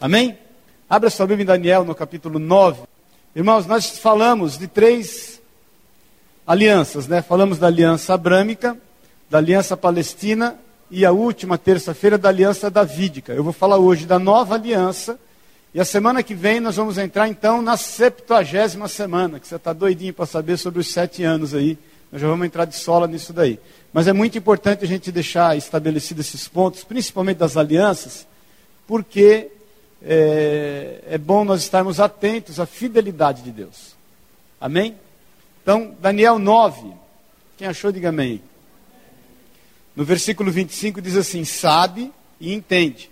Amém? Abra sua Bíblia em Daniel no capítulo 9. Irmãos, nós falamos de três alianças, né? Falamos da aliança abrâmica, da aliança palestina e a última terça-feira da aliança davídica. Eu vou falar hoje da nova aliança e a semana que vem nós vamos entrar então na septuagésima semana, que você está doidinho para saber sobre os sete anos aí. Nós já vamos entrar de sola nisso daí. Mas é muito importante a gente deixar estabelecidos esses pontos, principalmente das alianças, porque é, é bom nós estarmos atentos à fidelidade de Deus. Amém? Então, Daniel 9, quem achou, diga amém. No versículo 25 diz assim: Sabe e entende,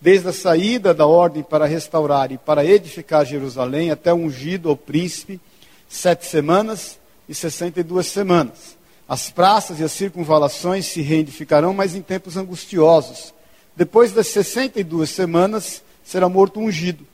desde a saída da ordem para restaurar e para edificar Jerusalém até o ungido ao príncipe, sete semanas e sessenta e duas semanas. As praças e as circunvalações se reedificarão, mas em tempos angustiosos. Depois das sessenta e duas semanas, será morto ungido,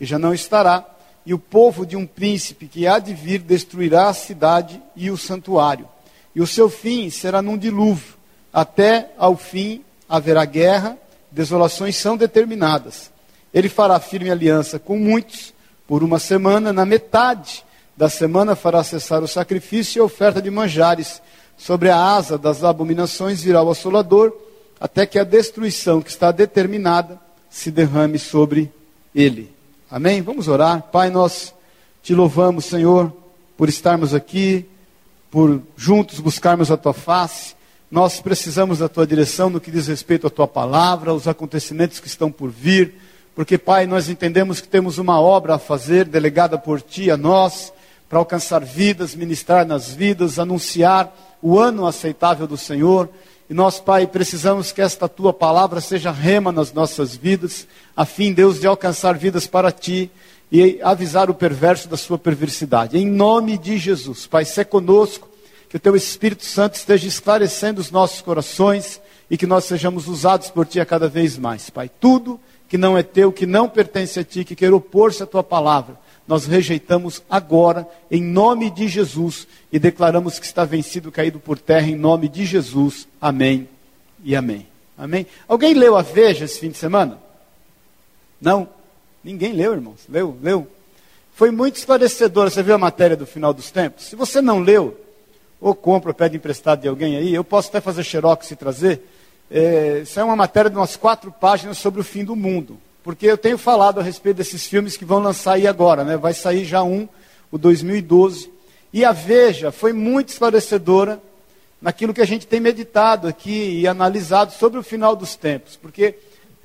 e já não estará, e o povo de um príncipe que há de vir destruirá a cidade e o santuário. E o seu fim será num dilúvio. Até ao fim haverá guerra, desolações são determinadas. Ele fará firme aliança com muitos por uma semana, na metade da semana fará cessar o sacrifício e a oferta de manjares. Sobre a asa das abominações virá o assolador, até que a destruição que está determinada se derrame sobre ele. Amém? Vamos orar. Pai, nós te louvamos, Senhor, por estarmos aqui, por juntos buscarmos a tua face. Nós precisamos da tua direção no que diz respeito à tua palavra, aos acontecimentos que estão por vir, porque, Pai, nós entendemos que temos uma obra a fazer, delegada por ti a nós, para alcançar vidas, ministrar nas vidas, anunciar o ano aceitável do Senhor. E nós, Pai, precisamos que esta tua palavra seja rema nas nossas vidas, a fim, Deus, de alcançar vidas para ti e avisar o perverso da sua perversidade. Em nome de Jesus, Pai, se conosco, que o teu Espírito Santo esteja esclarecendo os nossos corações e que nós sejamos usados por ti a cada vez mais, Pai. Tudo que não é teu, que não pertence a ti, que quer opor-se à tua palavra, nós rejeitamos agora, em nome de Jesus, e declaramos que está vencido, caído por terra, em nome de Jesus. Amém e amém. Amém. Alguém leu a Veja esse fim de semana? Não? Ninguém leu, irmãos. Leu? Leu? Foi muito esclarecedora. Você viu a matéria do final dos tempos? Se você não leu, ou compra ou pede emprestado de alguém aí, eu posso até fazer xerox e trazer. É, isso é uma matéria de umas quatro páginas sobre o fim do mundo porque eu tenho falado a respeito desses filmes que vão lançar aí agora, né? Vai sair já um, o 2012. E a Veja foi muito esclarecedora naquilo que a gente tem meditado aqui e analisado sobre o final dos tempos, porque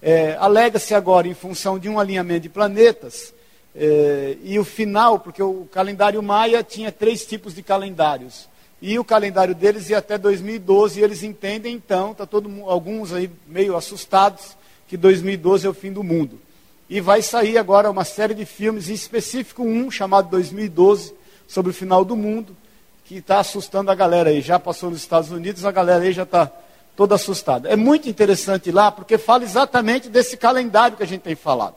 é, alega-se agora, em função de um alinhamento de planetas, é, e o final, porque o calendário maia tinha três tipos de calendários. E o calendário deles ia até 2012, e eles entendem então, tá todo, alguns aí meio assustados, que 2012 é o fim do mundo. E vai sair agora uma série de filmes, em específico um chamado 2012, sobre o final do mundo, que está assustando a galera aí. Já passou nos Estados Unidos, a galera aí já está toda assustada. É muito interessante lá, porque fala exatamente desse calendário que a gente tem falado.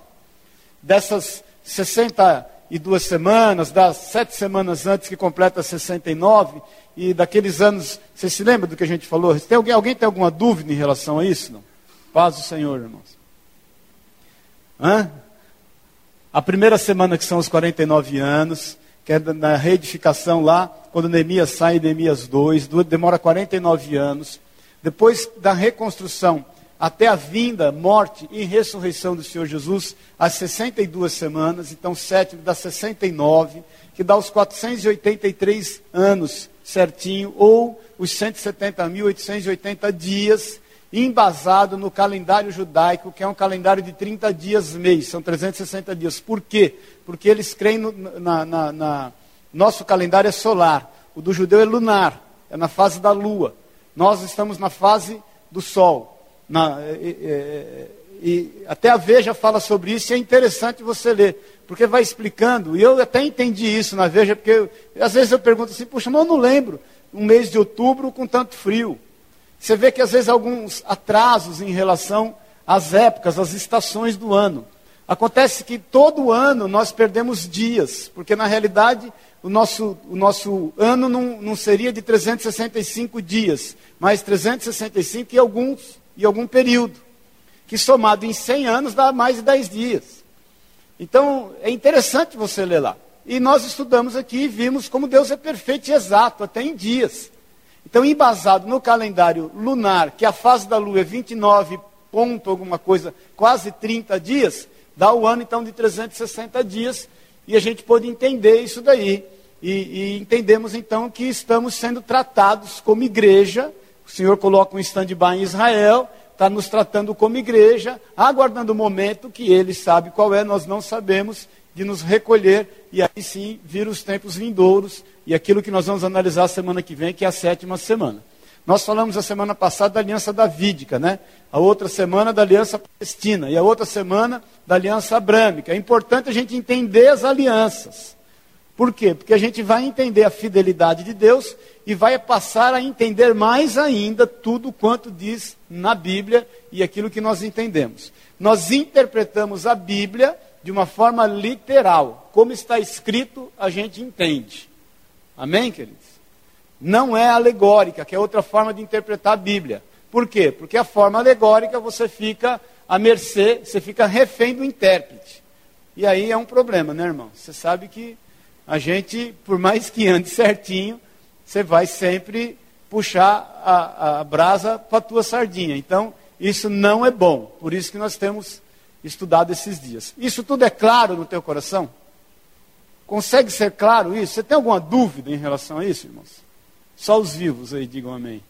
Dessas 62 semanas, das sete semanas antes que completa 69, e daqueles anos. Você se lembra do que a gente falou? Tem alguém, alguém tem alguma dúvida em relação a isso? Não? Paz do Senhor, irmãos. Hã? A primeira semana que são os 49 anos, que é na reedificação lá, quando Neemias sai, Neemias 2, demora 49 anos. Depois da reconstrução, até a vinda, morte e ressurreição do Senhor Jesus, as 62 semanas, então 7 dá 69, que dá os 483 anos certinho, ou os 170.880 dias embasado no calendário judaico, que é um calendário de 30 dias mês, são 360 dias. Por quê? Porque eles creem no, na, na, na, Nosso calendário é solar, o do judeu é lunar, é na fase da lua. Nós estamos na fase do sol. Na, e, e, e, até a Veja fala sobre isso e é interessante você ler, porque vai explicando, e eu até entendi isso na Veja, porque eu, às vezes eu pergunto assim, puxa, mas eu não lembro um mês de outubro com tanto frio. Você vê que às vezes alguns atrasos em relação às épocas, às estações do ano. Acontece que todo ano nós perdemos dias, porque na realidade o nosso, o nosso ano não, não seria de 365 dias, mas 365 e, alguns, e algum período, que somado em 100 anos dá mais de 10 dias. Então, é interessante você ler lá. E nós estudamos aqui e vimos como Deus é perfeito e exato, até em dias. Então, embasado no calendário lunar, que a fase da lua é 29 ponto alguma coisa, quase 30 dias, dá o ano então de 360 dias, e a gente pôde entender isso daí. E, e entendemos então que estamos sendo tratados como igreja. O Senhor coloca um stand-by em Israel, está nos tratando como igreja, aguardando o momento que Ele sabe qual é, nós não sabemos, de nos recolher e aí sim vir os tempos vindouros e aquilo que nós vamos analisar semana que vem, que é a sétima semana. Nós falamos a semana passada da aliança davídica, né? A outra semana da aliança palestina e a outra semana da aliança abrâmica. É importante a gente entender as alianças. Por quê? Porque a gente vai entender a fidelidade de Deus e vai passar a entender mais ainda tudo quanto diz na Bíblia e aquilo que nós entendemos. Nós interpretamos a Bíblia de uma forma literal. Como está escrito, a gente entende. Amém, queridos? Não é alegórica, que é outra forma de interpretar a Bíblia. Por quê? Porque a forma alegórica você fica à mercê, você fica refém do intérprete. E aí é um problema, né, irmão? Você sabe que a gente, por mais que ande certinho, você vai sempre puxar a, a brasa para a tua sardinha. Então, isso não é bom. Por isso que nós temos estudado esses dias. Isso tudo é claro no teu coração? Consegue ser claro isso? Você tem alguma dúvida em relação a isso, irmãos? Só os vivos aí digam amém.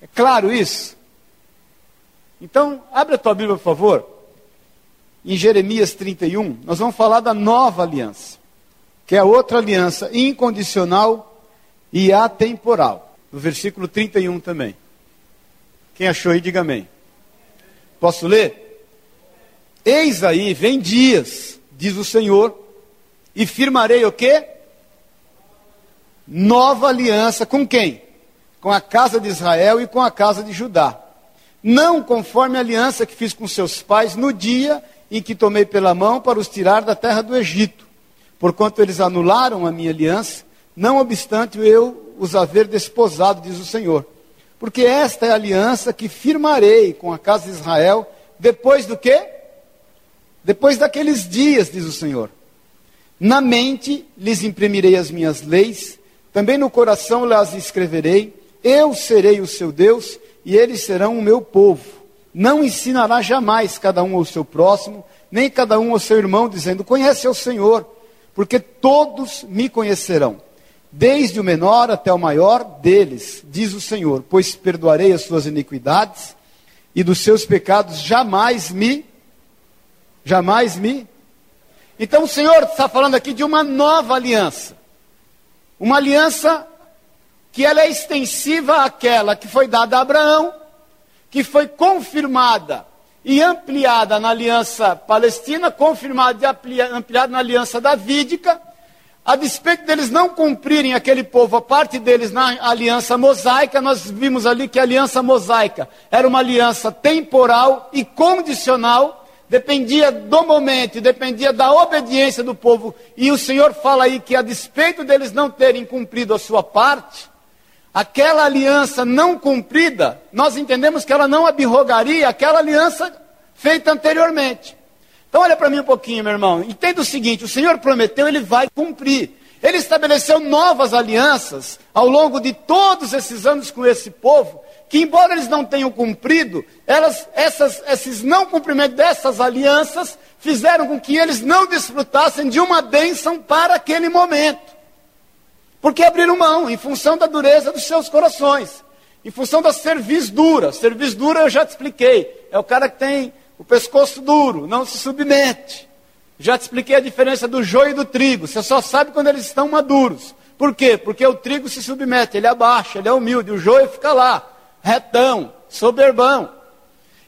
É claro isso? Então, abre a tua Bíblia, por favor. Em Jeremias 31, nós vamos falar da nova aliança, que é a outra aliança incondicional e atemporal. No versículo 31 também. Quem achou aí, diga amém. Posso ler? Eis aí, vem dias, diz o Senhor, e firmarei o quê? Nova aliança com quem? Com a casa de Israel e com a casa de Judá. Não conforme a aliança que fiz com seus pais no dia em que tomei pela mão para os tirar da terra do Egito, porquanto eles anularam a minha aliança, não obstante eu os haver desposado, diz o Senhor. Porque esta é a aliança que firmarei com a casa de Israel depois do quê? Depois daqueles dias, diz o Senhor. Na mente lhes imprimirei as minhas leis, também no coração las escreverei. Eu serei o seu Deus e eles serão o meu povo. Não ensinará jamais cada um ao seu próximo, nem cada um ao seu irmão, dizendo: Conhece o Senhor, porque todos me conhecerão desde o menor até o maior deles, diz o Senhor, pois perdoarei as suas iniquidades e dos seus pecados jamais me, jamais me. Então o Senhor está falando aqui de uma nova aliança, uma aliança que ela é extensiva àquela que foi dada a Abraão, que foi confirmada e ampliada na aliança palestina, confirmada e ampliada na aliança davídica a despeito deles não cumprirem aquele povo, a parte deles na aliança mosaica, nós vimos ali que a aliança mosaica era uma aliança temporal e condicional, dependia do momento, dependia da obediência do povo. E o Senhor fala aí que a despeito deles não terem cumprido a sua parte, aquela aliança não cumprida, nós entendemos que ela não abrogaria aquela aliança feita anteriormente. Então olha para mim um pouquinho, meu irmão. Entenda o seguinte: o Senhor prometeu, ele vai cumprir. Ele estabeleceu novas alianças ao longo de todos esses anos com esse povo, que embora eles não tenham cumprido, elas, essas, esses não cumprimentos dessas alianças fizeram com que eles não desfrutassem de uma bênção para aquele momento. Porque abriram mão em função da dureza dos seus corações, em função da cerviz dura. Cerviz dura eu já te expliquei. É o cara que tem o pescoço duro, não se submete. Já te expliquei a diferença do joio e do trigo. Você só sabe quando eles estão maduros. Por quê? Porque o trigo se submete, ele abaixa, ele é humilde. O joio fica lá, retão, soberbão.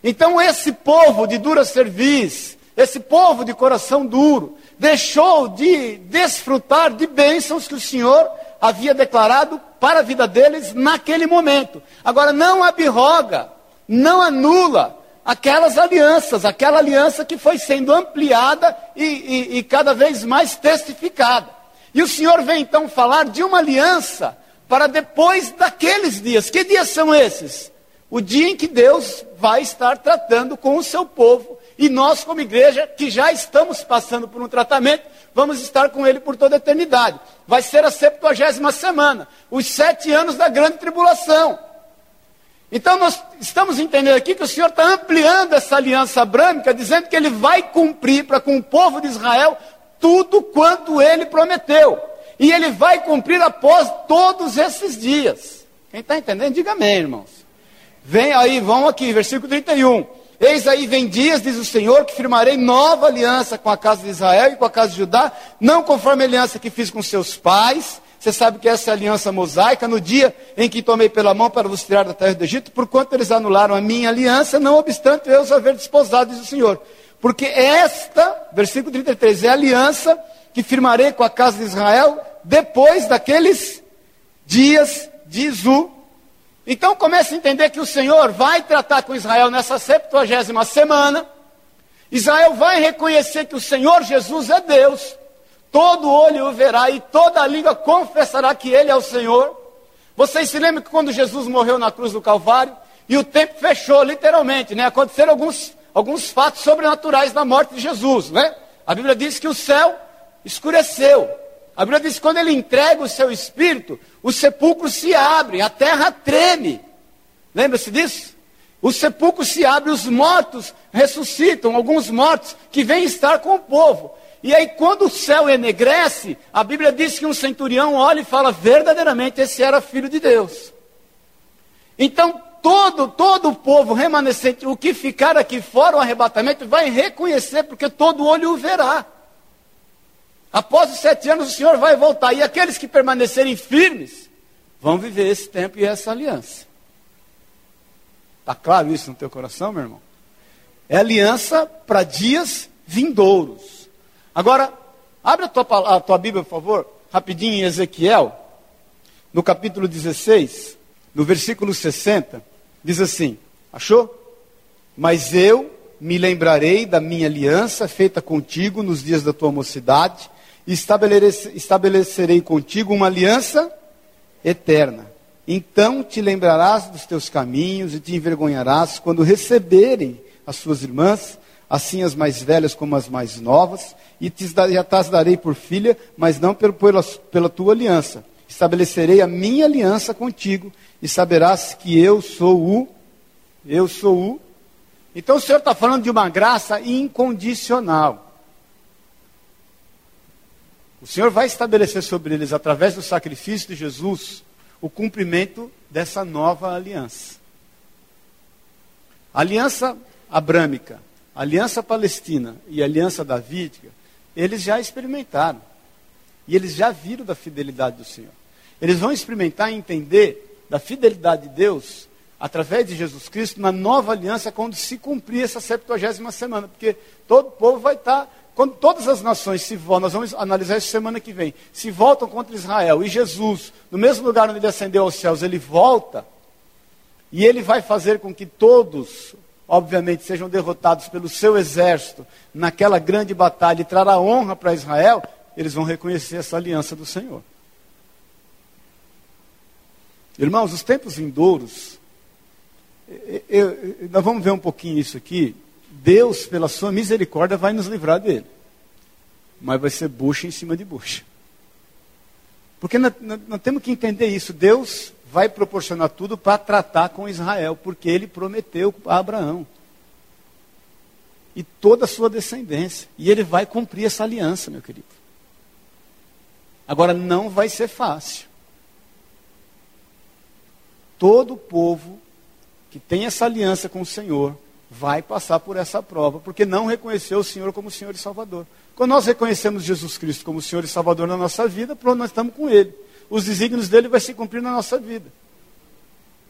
Então esse povo de dura cerviz, esse povo de coração duro, deixou de desfrutar de bênçãos que o Senhor havia declarado para a vida deles naquele momento. Agora não abroga, não anula, aquelas alianças, aquela aliança que foi sendo ampliada e, e, e, cada vez mais testificada. E o Senhor vem então falar de uma aliança para depois daqueles dias. Que dias são esses? O dia em que Deus vai estar tratando com o seu povo E nós, como igreja, que já estamos passando por um tratamento, vamos estar com ele por toda a eternidade. Vai ser a 70 semana, os sete anos da grande tribulação. Então nós estamos entendendo aqui que o Senhor está ampliando essa aliança abrâmica, dizendo que ele vai cumprir para com o povo de Israel tudo quanto ele prometeu. E ele vai cumprir após todos esses dias. Quem está entendendo, diga amém, irmãos. Vem aí, vão aqui, versículo 31. Eis aí vem dias, diz o Senhor, que firmarei nova aliança com a casa de Israel e com a casa de Judá, não conforme a aliança que fiz com seus pais. Você sabe que essa é a aliança mosaica, no dia em que tomei pela mão para vos tirar da terra do Egito, porquanto eles anularam a minha aliança, não obstante eu os haver desposado, diz o Senhor. Porque esta, versículo 33, é a aliança que firmarei com a casa de Israel depois daqueles dias, diz o então comece a entender que o Senhor vai tratar com Israel nessa 70 semana. Israel vai reconhecer que o Senhor Jesus é Deus. Todo olho o verá e toda língua confessará que Ele é o Senhor. Vocês se lembram que quando Jesus morreu na cruz do Calvário, e o tempo fechou, literalmente, né? Aconteceram alguns, alguns fatos sobrenaturais na morte de Jesus, né? A Bíblia diz que o céu escureceu, a Bíblia diz que quando ele entrega o seu espírito, os sepulcros se abrem, a terra treme. Lembra-se disso? Os sepulcros se abrem, os mortos ressuscitam, alguns mortos que vêm estar com o povo. E aí, quando o céu enegrece, a Bíblia diz que um centurião olha e fala: verdadeiramente esse era filho de Deus. Então, todo, todo o povo remanescente, o que ficar aqui fora o arrebatamento, vai reconhecer, porque todo olho o verá. Após os sete anos, o Senhor vai voltar. E aqueles que permanecerem firmes vão viver esse tempo e essa aliança. Está claro isso no teu coração, meu irmão? É aliança para dias vindouros. Agora, abre a tua, a tua Bíblia, por favor, rapidinho em Ezequiel, no capítulo 16, no versículo 60, diz assim: Achou? Mas eu me lembrarei da minha aliança feita contigo nos dias da tua mocidade estabelecerei contigo uma aliança eterna. Então te lembrarás dos teus caminhos e te envergonharás quando receberem as suas irmãs, assim as mais velhas como as mais novas, e te as darei por filha, mas não pela, pela tua aliança. Estabelecerei a minha aliança contigo, e saberás que eu sou o, eu sou o. Então o Senhor está falando de uma graça incondicional. O Senhor vai estabelecer sobre eles, através do sacrifício de Jesus, o cumprimento dessa nova aliança. Aliança abrâmica, aliança palestina e aliança davídica, eles já experimentaram. E eles já viram da fidelidade do Senhor. Eles vão experimentar e entender da fidelidade de Deus através de Jesus Cristo na nova aliança quando se cumprir essa 70 semana, porque todo o povo vai estar quando todas as nações se voltam, nós vamos analisar isso semana que vem, se voltam contra Israel e Jesus, no mesmo lugar onde ele ascendeu aos céus, ele volta, e ele vai fazer com que todos, obviamente, sejam derrotados pelo seu exército naquela grande batalha e trará honra para Israel, eles vão reconhecer essa aliança do Senhor. Irmãos, os tempos vindouros, eu, eu, nós vamos ver um pouquinho isso aqui, Deus, pela sua misericórdia, vai nos livrar dele. Mas vai ser bucha em cima de bucha. Porque nós, nós temos que entender isso. Deus vai proporcionar tudo para tratar com Israel, porque ele prometeu a Abraão. E toda a sua descendência. E ele vai cumprir essa aliança, meu querido. Agora, não vai ser fácil. Todo povo que tem essa aliança com o Senhor vai passar por essa prova, porque não reconheceu o Senhor como Senhor e Salvador. Quando nós reconhecemos Jesus Cristo como Senhor e Salvador na nossa vida, pronto, nós estamos com Ele. Os desígnios dele vai se cumprir na nossa vida.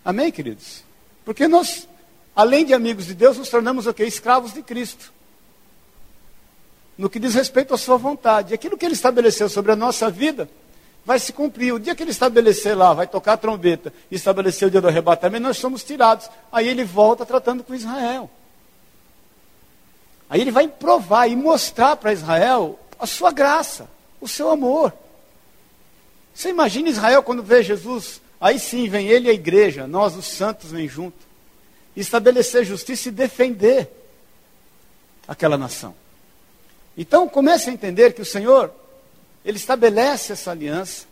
Amém, queridos? Porque nós, além de amigos de Deus, nos tornamos o quê? Escravos de Cristo. No que diz respeito à sua vontade. Aquilo que ele estabeleceu sobre a nossa vida vai se cumprir. O dia que ele estabelecer lá, vai tocar a trombeta e estabelecer o dia do arrebatamento, nós somos tirados. Aí ele volta tratando com Israel. Aí ele vai provar e mostrar para Israel a sua graça, o seu amor. Você imagina Israel quando vê Jesus, aí sim vem ele e a igreja, nós os santos vem junto, estabelecer justiça e defender. aquela nação. Então comece a entender que o Senhor, Ele estabelece essa aliança,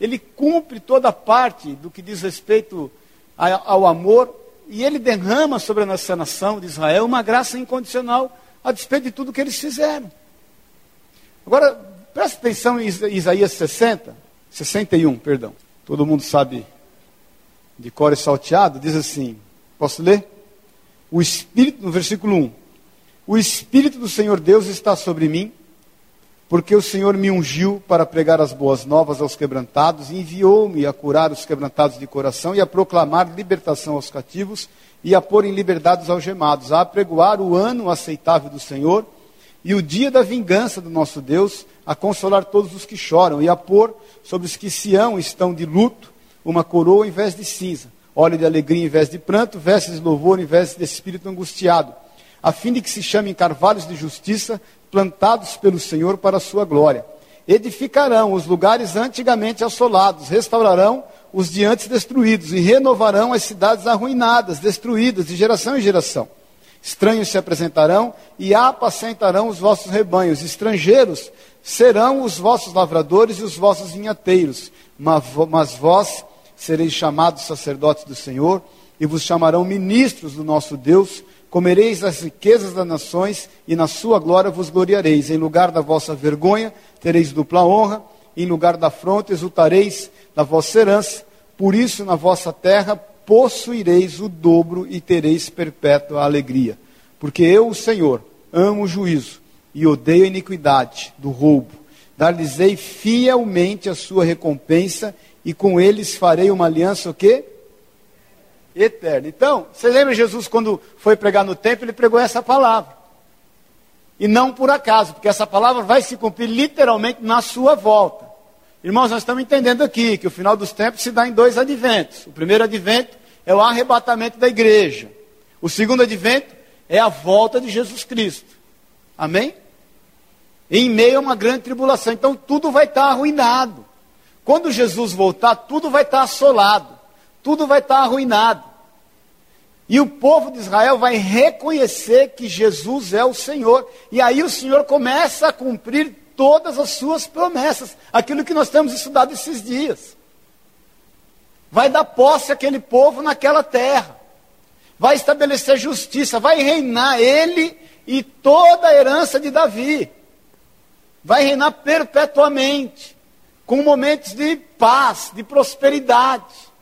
Ele cumpre toda a parte do que diz respeito ao amor, e Ele derrama sobre essa nação de Israel uma graça incondicional, a despeito de tudo que eles fizeram. Agora, preste atenção em Isaías 60, 61, perdão. Todo mundo sabe de cor e salteado, diz assim, posso ler? O Espírito, no versículo 1, o Espírito do Senhor Deus está sobre mim, porque o Senhor me ungiu para pregar as boas novas aos quebrantados, enviou-me a curar os quebrantados de coração e a proclamar libertação aos cativos e a pôr em liberdade os algemados, a apregoar o ano aceitável do Senhor e o dia da vingança do nosso Deus, a consolar todos os que choram e a pôr sobre os que Sião estão de luto uma coroa em vez de cinza, óleo de alegria em vez de pranto, vestes de louvor em vez de espírito angustiado a fim de que se chamem carvalhos de justiça, plantados pelo Senhor para a sua glória. Edificarão os lugares antigamente assolados, restaurarão os de antes destruídos e renovarão as cidades arruinadas, destruídas de geração em geração. Estranhos se apresentarão e apacentarão os vossos rebanhos. Estrangeiros serão os vossos lavradores e os vossos vinhateiros. Mas vós sereis chamados sacerdotes do Senhor e vos chamarão ministros do nosso Deus comereis as riquezas das nações e na sua glória vos gloriareis. Em lugar da vossa vergonha tereis dupla honra, em lugar da afronta exultareis da vossa herança. Por isso, na vossa terra possuireis o dobro e tereis perpétua alegria. Porque eu, o Senhor, amo o juízo e odeio a iniquidade do roubo. Dar-lhes-ei fielmente a sua recompensa e com eles farei uma aliança o quê? eterna. Então, você lembra Jesus quando foi pregar no templo, ele pregou essa palavra. E não por acaso, porque essa palavra vai se cumprir literalmente na sua volta. Irmãos, nós estamos entendendo aqui que o final dos tempos se dá em dois adventos. O primeiro advento é o arrebatamento da igreja. O segundo advento é a volta de Jesus Cristo. Amém? Em meio a uma grande tribulação. Então tudo vai estar arruinado. Quando Jesus voltar, tudo vai estar assolado tudo vai estar arruinado. E o povo de Israel vai reconhecer que Jesus é o Senhor. E aí o Senhor começa a cumprir todas as suas promessas, aquilo que nós temos estudado esses dias. Vai dar posse àquele povo naquela terra. Vai estabelecer justiça, vai reinar ele e toda a herança de Davi. Vai reinar perpetuamente, com momentos de paz, de prosperidade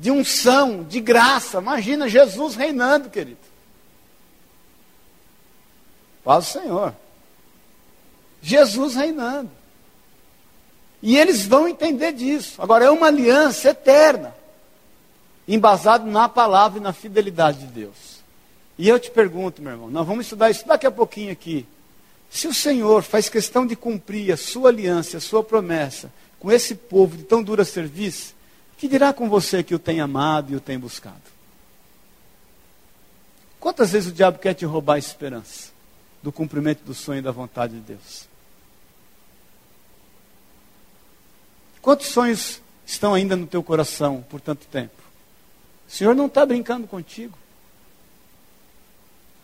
de unção, de graça. Imagina Jesus reinando, querido. Paz o Senhor. Jesus reinando. E eles vão entender disso. Agora, é uma aliança eterna, embasada na palavra e na fidelidade de Deus. E eu te pergunto, meu irmão, nós vamos estudar isso daqui a pouquinho aqui. Se o Senhor faz questão de cumprir a sua aliança, a sua promessa com esse povo de tão dura serviço, que dirá com você que o tem amado e o tem buscado? Quantas vezes o diabo quer te roubar a esperança do cumprimento do sonho e da vontade de Deus? Quantos sonhos estão ainda no teu coração por tanto tempo? O Senhor não está brincando contigo.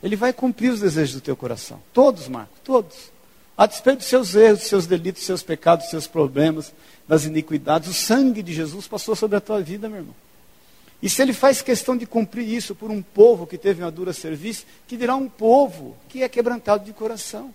Ele vai cumprir os desejos do teu coração. Todos, Marco, todos. A despeito dos seus erros, dos seus delitos, dos seus pecados, dos seus problemas, das iniquidades. O sangue de Jesus passou sobre a tua vida, meu irmão. E se ele faz questão de cumprir isso por um povo que teve uma dura serviço, que dirá um povo que é quebrantado de coração.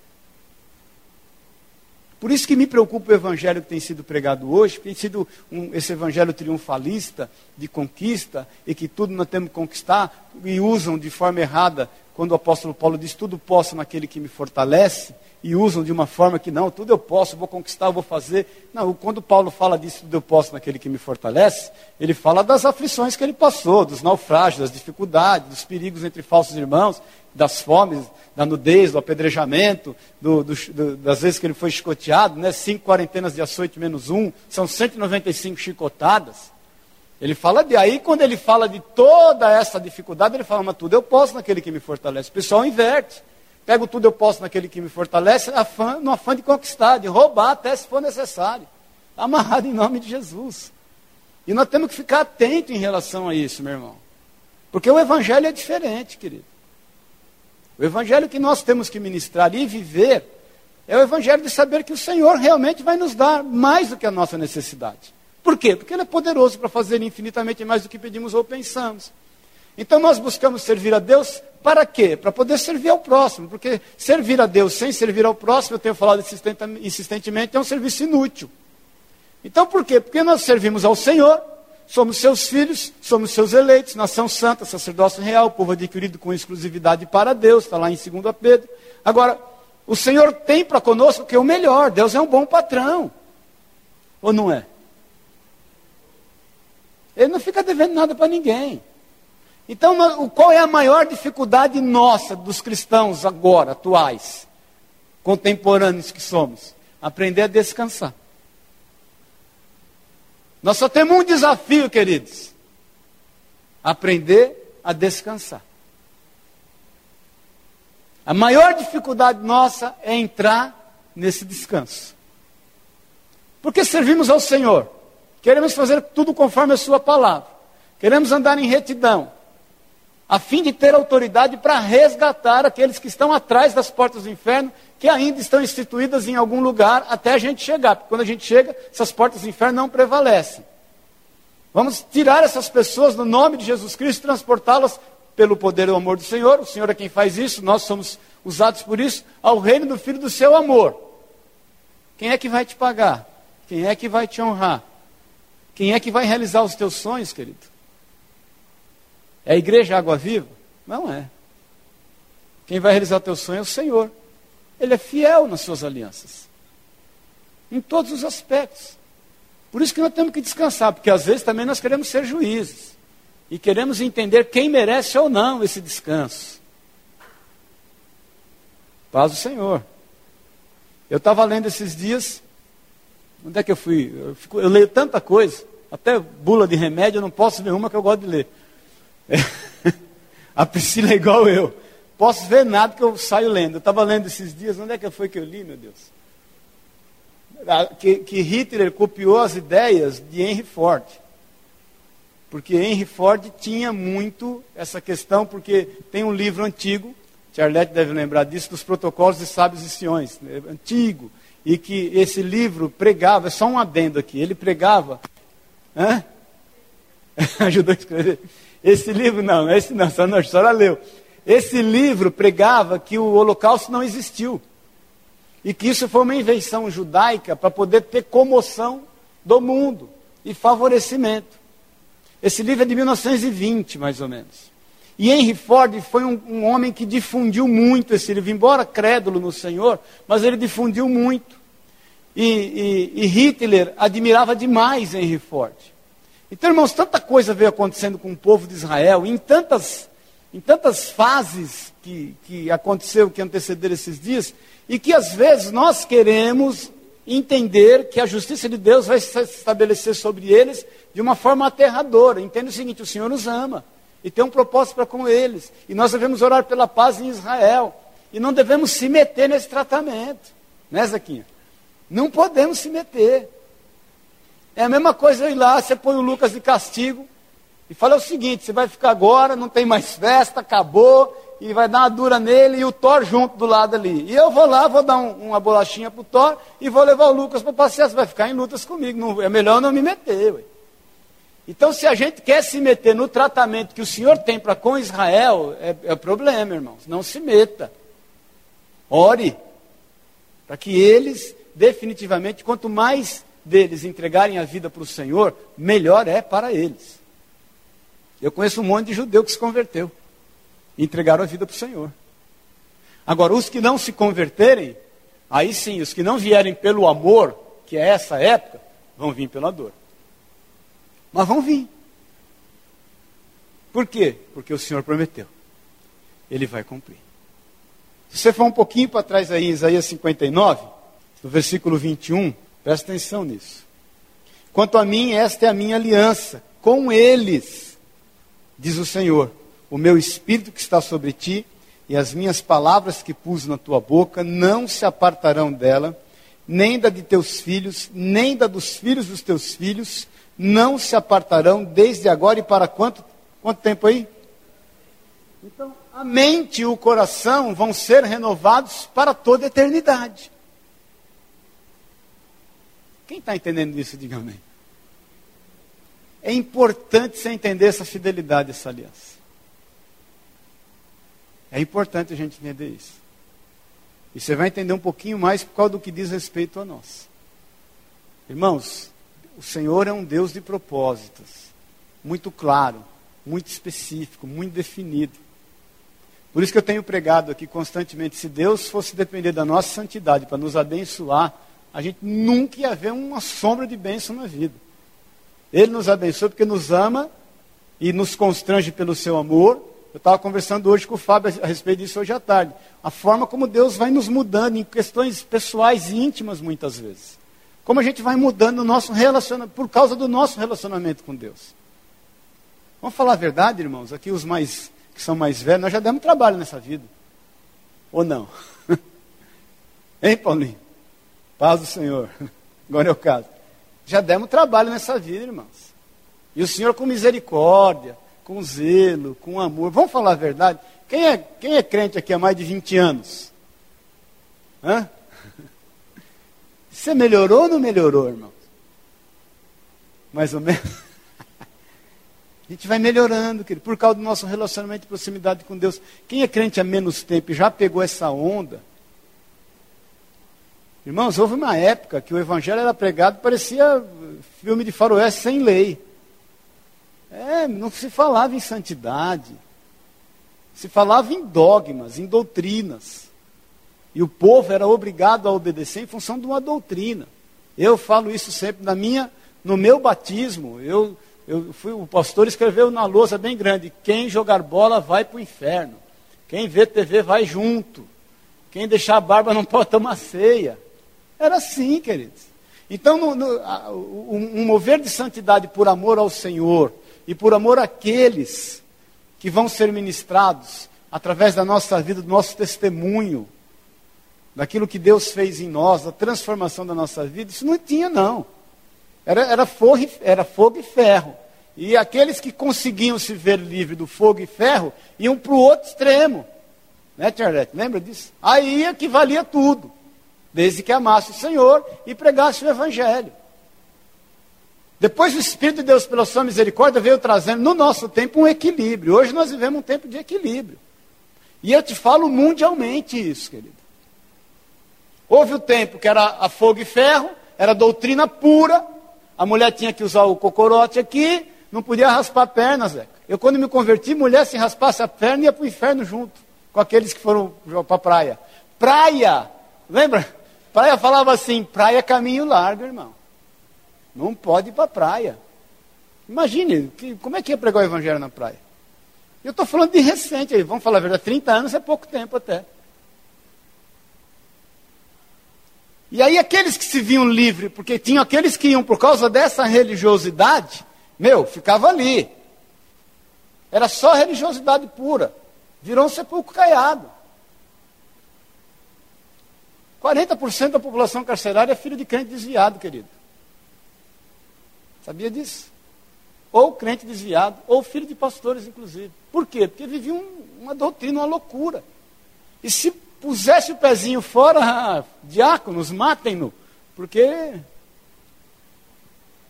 Por isso que me preocupa o evangelho que tem sido pregado hoje, tem sido um, esse evangelho triunfalista, de conquista, e que tudo nós temos que conquistar, e usam de forma errada, quando o apóstolo Paulo diz, tudo posso naquele que me fortalece, e usam de uma forma que não, tudo eu posso, vou conquistar, vou fazer. Não, quando Paulo fala disso, tudo eu posso naquele que me fortalece, ele fala das aflições que ele passou, dos naufrágios, das dificuldades, dos perigos entre falsos irmãos, das fomes, da nudez, do apedrejamento, do, do, do, das vezes que ele foi chicoteado, né? cinco quarentenas de açoite menos um, são 195 chicotadas. Ele fala de aí, quando ele fala de toda essa dificuldade, ele fala, mas tudo eu posso naquele que me fortalece. O pessoal inverte. Pego tudo eu posso naquele que me fortalece, afã, no afã de conquistar, de roubar até se for necessário. Amarrado em nome de Jesus. E nós temos que ficar atentos em relação a isso, meu irmão. Porque o evangelho é diferente, querido. O evangelho que nós temos que ministrar e viver é o evangelho de saber que o Senhor realmente vai nos dar mais do que a nossa necessidade. Por quê? Porque Ele é poderoso para fazer infinitamente mais do que pedimos ou pensamos. Então nós buscamos servir a Deus para quê? Para poder servir ao próximo. Porque servir a Deus sem servir ao próximo, eu tenho falado insistentemente, é um serviço inútil. Então por quê? Porque nós servimos ao Senhor, somos seus filhos, somos seus eleitos, nação santa, sacerdócio real, povo adquirido com exclusividade para Deus, está lá em 2 Pedro. Agora, o Senhor tem para conosco que é o melhor, Deus é um bom patrão. Ou não é? Ele não fica devendo nada para ninguém. Então, qual é a maior dificuldade nossa, dos cristãos agora, atuais, contemporâneos que somos? Aprender a descansar. Nós só temos um desafio, queridos: aprender a descansar. A maior dificuldade nossa é entrar nesse descanso. Porque servimos ao Senhor. Queremos fazer tudo conforme a Sua palavra. Queremos andar em retidão, a fim de ter autoridade para resgatar aqueles que estão atrás das portas do inferno, que ainda estão instituídas em algum lugar até a gente chegar. Porque quando a gente chega, essas portas do inferno não prevalecem. Vamos tirar essas pessoas no nome de Jesus Cristo, transportá-las pelo poder e o amor do Senhor. O Senhor é quem faz isso, nós somos usados por isso, ao reino do Filho do seu amor. Quem é que vai te pagar? Quem é que vai te honrar? Quem é que vai realizar os teus sonhos, querido? É a igreja Água Viva? Não é. Quem vai realizar o teu sonho é o Senhor. Ele é fiel nas suas alianças. Em todos os aspectos. Por isso que nós temos que descansar, porque às vezes também nós queremos ser juízes. E queremos entender quem merece ou não esse descanso. Paz do Senhor. Eu estava lendo esses dias Onde é que eu fui? Eu, fico, eu, leio tanta coisa, até bula de remédio, eu não posso ver uma que eu gosto de ler. É. A Priscila é igual eu. Posso ver nada que eu saio lendo. Eu estava lendo esses dias, onde é que foi que eu li, meu Deus? Ah, que, que Hitler copiou as ideias de Henry Ford. Porque Henry Ford tinha muito essa questão, porque tem um livro antigo, Charlette deve lembrar disso, dos protocolos de sábios e siões, né, antigo, e que esse livro pregava, é só um adendo aqui, ele pregava. Hã? Ajudou a escrever. Esse livro, não, esse não, só a senhora leu. Esse livro pregava que o holocausto não existiu. E que isso foi uma invenção judaica para poder ter comoção do mundo e favorecimento. Esse livro é de 1920, mais ou menos. E Henry Ford foi um, um, homem que difundiu muito esse livro, embora crédulo no Senhor, mas ele difundiu muito. E, e, e Hitler admirava demais Henry Ford. Então, irmãos, tanta coisa veio acontecendo com o povo de Israel, em tantas, em tantas fases que, que aconteceu, que antecederam esses dias, e que às vezes nós queremos entender que a justiça de Deus vai se estabelecer sobre eles de uma forma aterradora. Entenda o seguinte: o Senhor nos ama e tem um propósito para com eles. E nós devemos orar pela paz em Israel. E não devemos se meter nesse tratamento. Né, Zequinha? Não podemos se meter. É a mesma coisa eu ir lá, você põe o Lucas de castigo e fala o seguinte: você vai ficar agora, não tem mais festa, acabou, e vai dar uma dura nele e o Thor junto do lado ali. E eu vou lá, vou dar um, uma bolachinha para o Thor e vou levar o Lucas para passear. Você vai ficar em lutas comigo. Não, é melhor não me meter. Ué. Então, se a gente quer se meter no tratamento que o Senhor tem para com Israel, é, é problema, irmãos. Não se meta. Ore. Para que eles, definitivamente, quanto mais deles entregarem a vida para o Senhor, melhor é para eles. Eu conheço um monte de judeu que se converteu. Entregaram a vida para o Senhor. Agora, os que não se converterem, aí sim, os que não vierem pelo amor, que é essa época, vão vir pela dor. Mas vão vir. Por quê? Porque o Senhor prometeu. Ele vai cumprir. Se você for um pouquinho para trás aí, em Isaías 59, no versículo 21, presta atenção nisso. Quanto a mim, esta é a minha aliança com eles, diz o Senhor. O meu espírito que está sobre ti e as minhas palavras que pus na tua boca não se apartarão dela, nem da de teus filhos, nem da dos filhos dos teus filhos, não se apartarão desde agora e para quanto, quanto tempo aí? Então, a mente e o coração vão ser renovados para toda a eternidade. Quem está entendendo isso, diga amém. É importante você entender essa fidelidade, essa aliança. É importante a gente entender isso. E você vai entender um pouquinho mais por causa do que diz respeito a nós. Irmãos, o Senhor é um Deus de propósitos, muito claro, muito específico, muito definido. Por isso que eu tenho pregado aqui constantemente: se Deus fosse depender da nossa santidade para nos abençoar, a gente nunca ia ver uma sombra de bênção na vida. Ele nos abençoa porque nos ama e nos constrange pelo seu amor. Eu estava conversando hoje com o Fábio a respeito disso hoje à tarde. A forma como Deus vai nos mudando em questões pessoais e íntimas, muitas vezes. Como a gente vai mudando o nosso relacionamento, por causa do nosso relacionamento com Deus. Vamos falar a verdade, irmãos? Aqui os mais que são mais velhos, nós já demos trabalho nessa vida. Ou não? hein, Paulinho? Paz do Senhor. Agora é o caso. Já demos trabalho nessa vida, irmãos. E o Senhor com misericórdia, com zelo, com amor. Vamos falar a verdade? Quem é, quem é crente aqui há mais de 20 anos? Hã? Você melhorou ou não melhorou, irmãos? Mais ou menos. A gente vai melhorando, querido, por causa do nosso relacionamento de proximidade com Deus. Quem é crente há menos tempo e já pegou essa onda, Irmãos, houve uma época que o evangelho era pregado, parecia filme de faroeste sem lei. É, não se falava em santidade. Se falava em dogmas, em doutrinas. E o povo era obrigado a obedecer em função de uma doutrina. Eu falo isso sempre na minha, no meu batismo. Eu, eu fui, o pastor escreveu na lousa bem grande: quem jogar bola vai para o inferno. Quem vê TV vai junto. Quem deixar a barba não pode tomar ceia. Era assim, queridos. Então, no, no, um, um mover de santidade por amor ao Senhor e por amor àqueles que vão ser ministrados através da nossa vida, do nosso testemunho, daquilo que Deus fez em nós, da transformação da nossa vida, isso não tinha, não. Era, era, fogo, era fogo e ferro. E aqueles que conseguiam se ver livre do fogo e ferro iam para o outro extremo. Né, Charlotte? Lembra disso? Aí é que valia tudo desde que amasse o Senhor e pregasse o Evangelho. Depois o Espírito de Deus, pela sua misericórdia, veio trazendo no nosso tempo um equilíbrio. Hoje nós vivemos um tempo de equilíbrio. E eu te falo mundialmente isso, querido. Houve o tempo que era a fogo e ferro, era doutrina pura, a mulher tinha que usar o cocorote aqui, não podia raspar a perna, Zeca. Eu, quando me converti, mulher se raspasse a perna ia para o inferno junto, com aqueles que foram para a praia. Praia! Lembra? Praia falava assim: praia é caminho largo, irmão. Não pode ir para a praia. Imagine, que, como é que ia pregar o evangelho na praia? Eu estou falando de recente, aí, vamos falar a verdade, 30 anos é pouco tempo até. E aí aqueles que se viam livres, porque tinham aqueles que iam por causa dessa religiosidade, meu, ficava ali. Era só religiosidade pura. Virou um sepulcro caiado. 40% da população carcerária é filho de crente desviado, querido. Sabia disso? Ou crente desviado, ou filho de pastores, inclusive. Por quê? Porque viviam uma doutrina, uma loucura. E se pusesse o pezinho fora, diáconos, matem-no. Porque.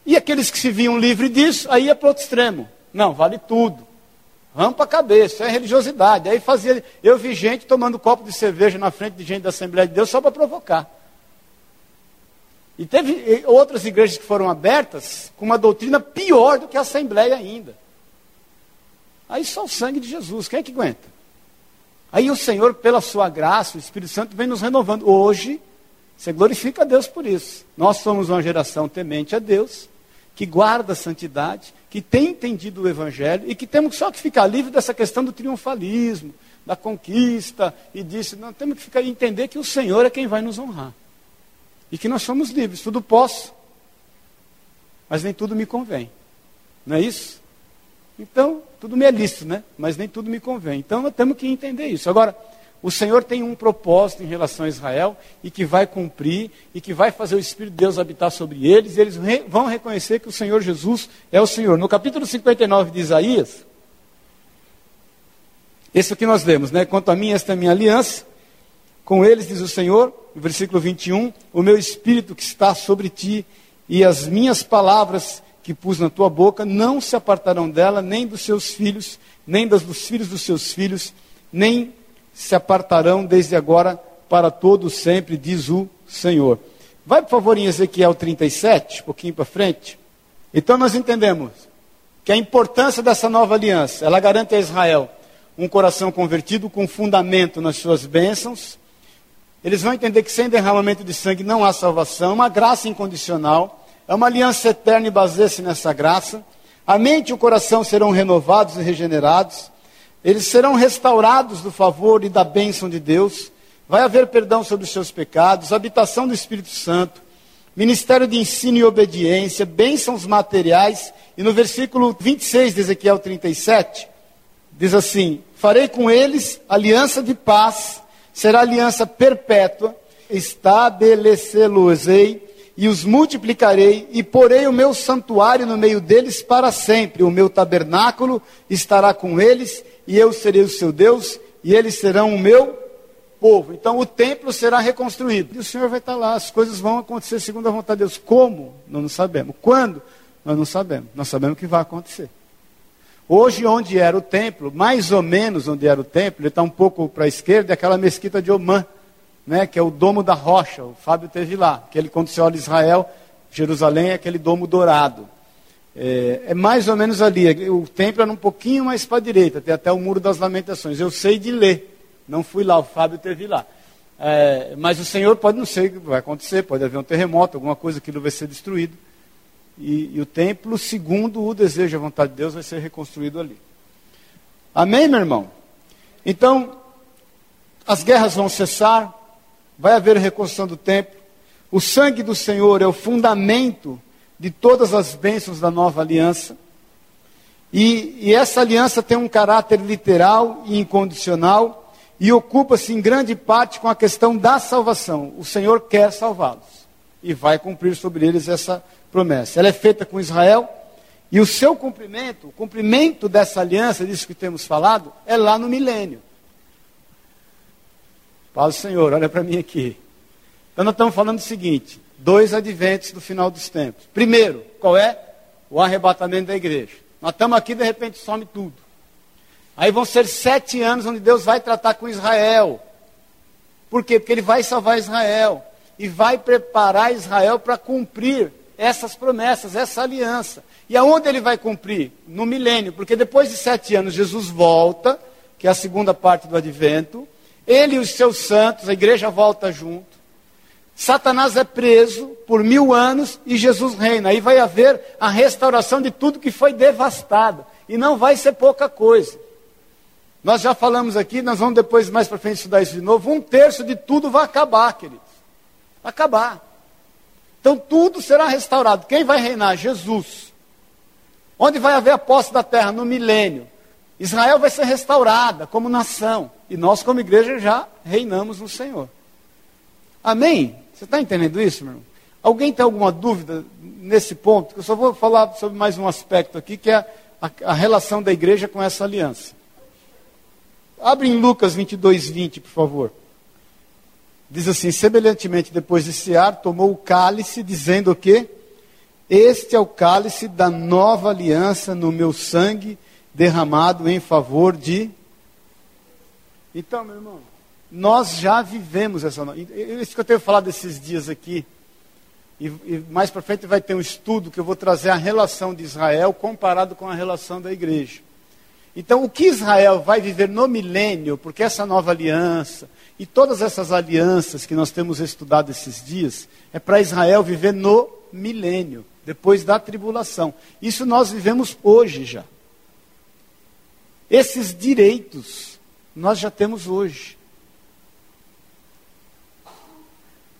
E aqueles que se viam livres disso, aí ia para outro extremo. Não, vale tudo. Rampa a cabeça, é religiosidade. Aí fazia. Eu vi gente tomando copo de cerveja na frente de gente da Assembleia de Deus só para provocar. E teve outras igrejas que foram abertas com uma doutrina pior do que a Assembleia ainda. Aí só o sangue de Jesus, quem é que aguenta? Aí o Senhor, pela sua graça, o Espírito Santo vem nos renovando. Hoje, você glorifica a Deus por isso. Nós somos uma geração temente a Deus, que guarda a santidade, que tem entendido o Evangelho e que temos só que ficar livre dessa questão do triunfalismo, da conquista e disso. Não, temos que ficar, entender que o Senhor é quem vai nos honrar. E que nós somos livres, tudo posso, mas nem tudo me convém. Não é isso? Então, tudo me é lícito, né? Mas nem tudo me convém. Então, nós temos que entender isso. Agora, o Senhor tem um propósito em relação a Israel e que vai cumprir e que vai fazer o Espírito de Deus habitar sobre eles, e eles re vão reconhecer que o Senhor Jesus é o Senhor. No capítulo 59 de Isaías, Esse é que nós lemos, né? Quanto a mim, esta é a minha aliança. Com eles, diz o Senhor, no versículo 21, o meu espírito que está sobre ti e as minhas palavras que pus na tua boca não se apartarão dela, nem dos seus filhos, nem das dos filhos dos seus filhos, nem se apartarão desde agora para todo sempre, diz o Senhor. Vai, por favor, em Ezequiel 37, um pouquinho para frente. Então nós entendemos que a importância dessa nova aliança, ela garante a Israel um coração convertido com fundamento nas suas bênçãos. Eles vão entender que sem derramamento de sangue não há salvação, uma graça incondicional, é uma aliança eterna e baseia-se nessa graça. A mente e o coração serão renovados e regenerados. Eles serão restaurados do favor e da bênção de Deus. Vai haver perdão sobre os seus pecados, habitação do Espírito Santo, ministério de ensino e obediência, bênçãos materiais. E no versículo 26 de Ezequiel 37, diz assim: Farei com eles aliança de paz, será aliança perpétua, estabelecê-los-ei e os multiplicarei, e porei o meu santuário no meio deles para sempre. O meu tabernáculo estará com eles, e eu serei o seu Deus, e eles serão o meu povo. Então o templo será reconstruído. E o Senhor vai estar lá, as coisas vão acontecer segundo a vontade de Deus. Como? Nós não sabemos. Quando? Nós não sabemos. Nós sabemos que vai acontecer. Hoje, onde era o templo, mais ou menos onde era o templo, ele está um pouco para a esquerda, é aquela mesquita de Omã, né, que é o domo da rocha. O Fábio teve lá. Aquele, quando você olha Israel, Jerusalém é aquele domo dourado. É, é, mais ou menos ali. O templo era um pouquinho mais para a direita, tem até o Muro das Lamentações. Eu sei de ler. Não fui lá, o Fábio teve lá. É, mas o Senhor pode não sei o que vai acontecer, pode haver um terremoto, alguma coisa, aquilo vai ser destruído. E, e o templo, segundo o desejo e a vontade de Deus, vai ser reconstruído ali. Amém, meu irmão? Então, as guerras vão cessar, vai haver reconstrução do templo. O sangue do Senhor é o fundamento de todas as bênçãos da nova aliança. E, e essa aliança tem um caráter literal e incondicional e ocupa-se em grande parte com a questão da salvação. O Senhor quer salvá-los e vai cumprir sobre eles essa promessa. Ela é feita com Israel e o seu cumprimento, o cumprimento dessa aliança, disso que temos falado, é lá no milênio. Paz Senhor, olha para mim aqui. Então nós estamos falando o seguinte: dois adventos do final dos tempos. Primeiro, qual é? O arrebatamento da igreja. Nós estamos aqui, de repente some tudo. Aí vão ser sete anos onde Deus vai tratar com Israel. Por quê? Porque Ele vai salvar Israel. E vai preparar Israel para cumprir essas promessas, essa aliança. E aonde ele vai cumprir? No milênio. Porque depois de sete anos, Jesus volta, que é a segunda parte do advento. Ele e os seus santos, a igreja volta junto. Satanás é preso por mil anos e Jesus reina. Aí vai haver a restauração de tudo que foi devastado. E não vai ser pouca coisa. Nós já falamos aqui, nós vamos depois mais para frente estudar isso de novo. Um terço de tudo vai acabar, queridos. Acabar. Então tudo será restaurado. Quem vai reinar? Jesus. Onde vai haver a posse da terra? No milênio. Israel vai ser restaurada como nação. E nós, como igreja, já reinamos no Senhor. Amém? Você está entendendo isso, meu irmão? Alguém tem alguma dúvida nesse ponto? Eu só vou falar sobre mais um aspecto aqui, que é a, a relação da igreja com essa aliança. Abre em Lucas 22, 20, por favor. Diz assim: semelhantemente, depois de cear, tomou o cálice, dizendo o quê? Este é o cálice da nova aliança no meu sangue, derramado em favor de. Então, meu irmão, nós já vivemos essa. Isso que eu tenho falado esses dias aqui. E, e mais para frente vai ter um estudo que eu vou trazer a relação de Israel comparado com a relação da igreja. Então, o que Israel vai viver no milênio, porque essa nova aliança e todas essas alianças que nós temos estudado esses dias, é para Israel viver no milênio, depois da tribulação. Isso nós vivemos hoje já. Esses direitos nós já temos hoje.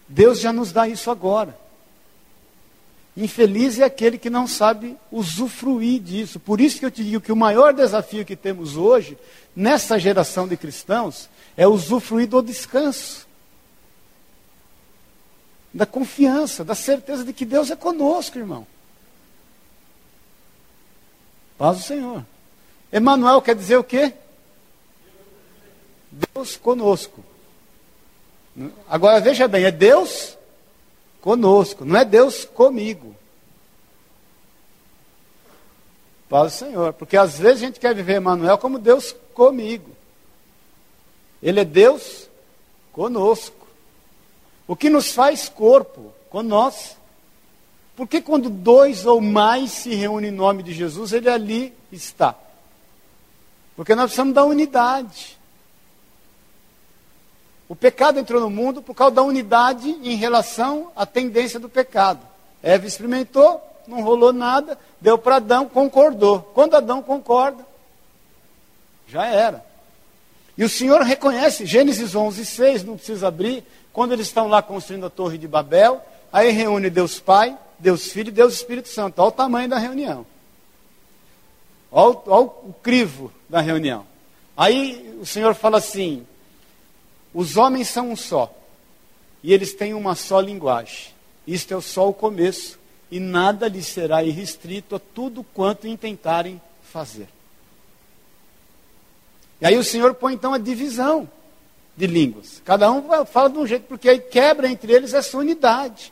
Deus já nos dá isso agora. Infeliz é aquele que não sabe usufruir disso. Por isso que eu te digo que o maior desafio que temos hoje, nessa geração de cristãos, é usufruir do descanso, da confiança, da certeza de que Deus é conosco, irmão. Paz do Senhor. Emanuel quer dizer o quê? Deus conosco. Agora veja bem, é Deus conosco, não é Deus comigo. Para o Senhor, porque às vezes a gente quer viver Emmanuel como Deus comigo. Ele é Deus conosco. O que nos faz corpo com nós. Porque quando dois ou mais se reúnem em nome de Jesus, ele ali está. Porque nós precisamos da unidade. O pecado entrou no mundo por causa da unidade em relação à tendência do pecado. Eva experimentou, não rolou nada, deu para Adão, concordou. Quando Adão concorda, já era. E o Senhor reconhece, Gênesis 11, 6, não precisa abrir, quando eles estão lá construindo a Torre de Babel, aí reúne Deus Pai, Deus Filho e Deus Espírito Santo. Olha o tamanho da reunião. Olha, olha o crivo da reunião. Aí o Senhor fala assim: os homens são um só, e eles têm uma só linguagem. Isto é só o começo, e nada lhes será irrestrito a tudo quanto intentarem fazer. E aí o Senhor põe então a divisão de línguas. Cada um fala de um jeito, porque aí quebra entre eles essa unidade.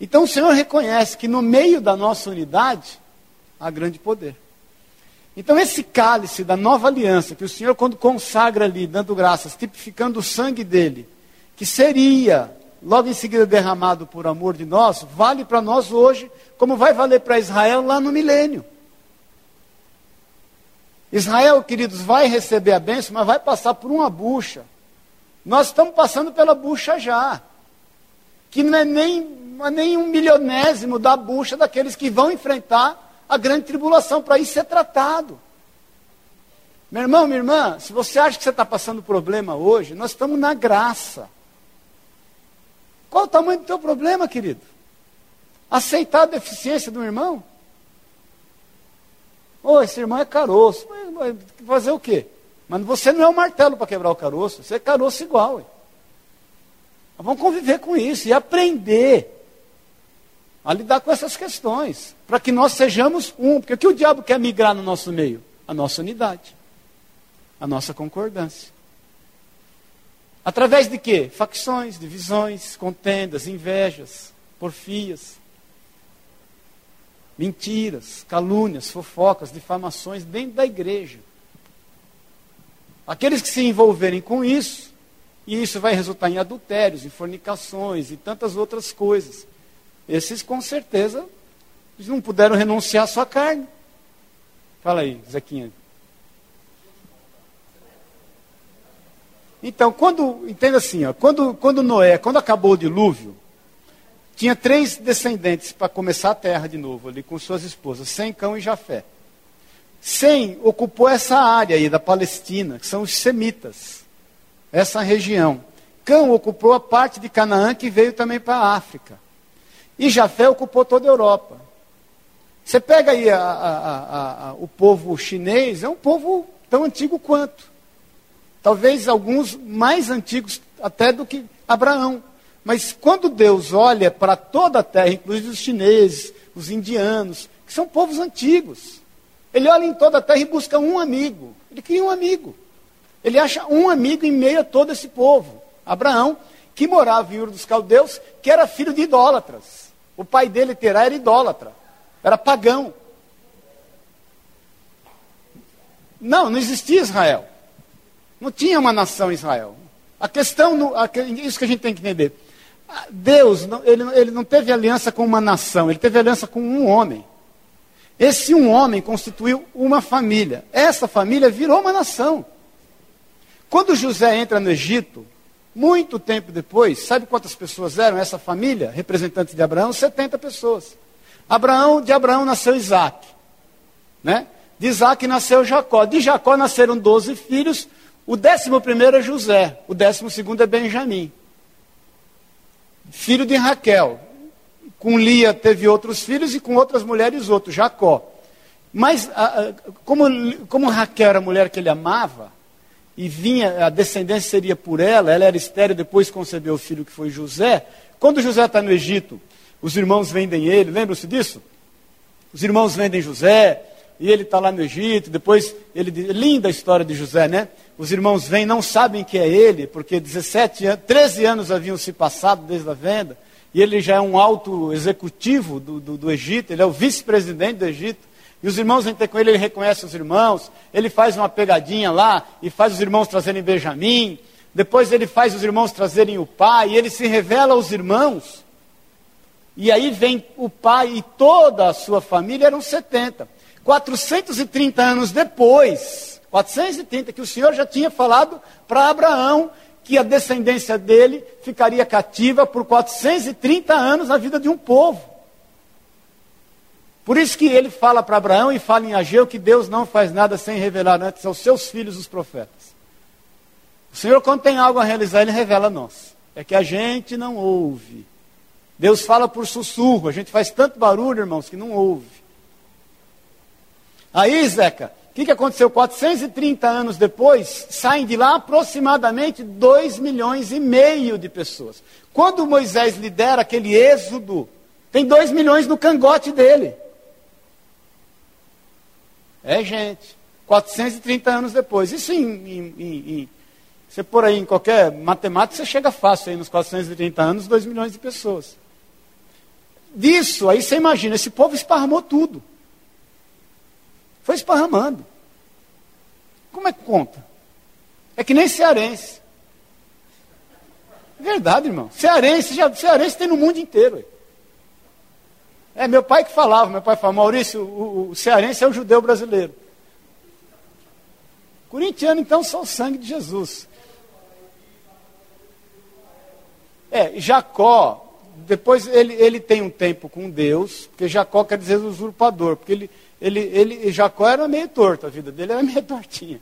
Então o Senhor reconhece que no meio da nossa unidade há grande poder. Então esse cálice da nova aliança, que o Senhor quando consagra ali, dando graças, tipificando o sangue dele, que seria logo em seguida derramado por amor de nós, vale para nós hoje, como vai valer para Israel lá no milênio. Israel, queridos, vai receber a bênção, mas vai passar por uma bucha. Nós estamos passando pela bucha já. Que não é nem, é nem um milionésimo da bucha daqueles que vão enfrentar a grande tribulação para isso ser tratado. Meu irmão, minha irmã, se você acha que você está passando problema hoje, nós estamos na graça. Qual o tamanho do teu problema, querido? Aceitar a deficiência do irmão? Oh, esse irmão é caroço. Fazer o quê? Mas você não é um martelo para quebrar o caroço, você é caroço igual. Hein? Vamos conviver com isso e aprender a lidar com essas questões, para que nós sejamos um. Porque o que o diabo quer migrar no nosso meio? A nossa unidade, a nossa concordância. Através de quê? Facções, divisões, contendas, invejas, porfias, mentiras, calúnias, fofocas, difamações dentro da igreja. Aqueles que se envolverem com isso, e isso vai resultar em adultérios, em fornicações e tantas outras coisas. Esses, com certeza, eles não puderam renunciar à sua carne. Fala aí, Zequinha. Então, quando, entenda assim, ó, quando, quando Noé, quando acabou o dilúvio, tinha três descendentes para começar a terra de novo, ali com suas esposas, Sem, Cão e Jafé. Sem ocupou essa área aí da Palestina, que são os semitas, essa região. Cão ocupou a parte de Canaã que veio também para a África. E Jafé ocupou toda a Europa. Você pega aí a, a, a, o povo chinês, é um povo tão antigo quanto. Talvez alguns mais antigos até do que Abraão. Mas quando Deus olha para toda a terra, inclusive os chineses, os indianos, que são povos antigos, ele olha em toda a terra e busca um amigo. Ele cria um amigo. Ele acha um amigo em meio a todo esse povo. Abraão, que morava em Ur dos Caldeus, que era filho de idólatras. O pai dele, Terá, era idólatra. Era pagão. Não, não existia Israel. Não tinha uma nação Israel. A questão, isso que a gente tem que entender. Deus, ele, ele não teve aliança com uma nação, ele teve aliança com um homem. Esse um homem constituiu uma família. Essa família virou uma nação. Quando José entra no Egito, muito tempo depois, sabe quantas pessoas eram essa família, representante de Abraão? 70 pessoas. Abraão, de Abraão nasceu Isaac. Né? De Isaac nasceu Jacó. De Jacó nasceram 12 filhos. O décimo primeiro é José. O décimo segundo é Benjamim filho de Raquel. Com Lia teve outros filhos e com outras mulheres outros, Jacó. Mas como, como Raquel era a mulher que ele amava, e vinha, a descendência seria por ela, ela era estéreo, depois concebeu o filho que foi José. Quando José está no Egito, os irmãos vendem ele, lembram-se disso? Os irmãos vendem José, e ele está lá no Egito, depois ele linda a história de José, né? Os irmãos vêm, não sabem que é ele, porque 17 anos, 13 anos haviam se passado desde a venda, e ele já é um alto executivo do, do, do Egito, ele é o vice-presidente do Egito. E os irmãos ter com ele, ele reconhece os irmãos, ele faz uma pegadinha lá e faz os irmãos trazerem Benjamim. Depois ele faz os irmãos trazerem o pai, e ele se revela aos irmãos. E aí vem o pai e toda a sua família, eram 70. 430 anos depois, 430, que o Senhor já tinha falado para Abraão que a descendência dele ficaria cativa por 430 anos na vida de um povo. Por isso que ele fala para Abraão e fala em Ageu que Deus não faz nada sem revelar antes aos seus filhos os profetas. O Senhor, quando tem algo a realizar, ele revela a nós. É que a gente não ouve. Deus fala por sussurro, a gente faz tanto barulho, irmãos, que não ouve. Aí, Zeca, o que, que aconteceu? 430 anos depois, saem de lá aproximadamente 2 milhões e meio de pessoas. Quando Moisés lidera aquele êxodo, tem 2 milhões no cangote dele. É gente. 430 anos depois. Isso em, em, em, em você pôr aí em qualquer matemática, você chega fácil aí nos 430 anos, 2 milhões de pessoas. Disso, aí você imagina, esse povo esparramou tudo. Foi esparramando. Como é que conta? É que nem cearense. Verdade, irmão. Cearense, já, cearense tem no mundo inteiro. É meu pai que falava, meu pai falava, Maurício, o, o cearense é o judeu brasileiro. Corintiano, então, só o sangue de Jesus. É, Jacó, depois ele, ele tem um tempo com Deus, porque Jacó quer dizer usurpador, porque ele, ele, ele, Jacó era meio torto, a vida dele era meio tortinha.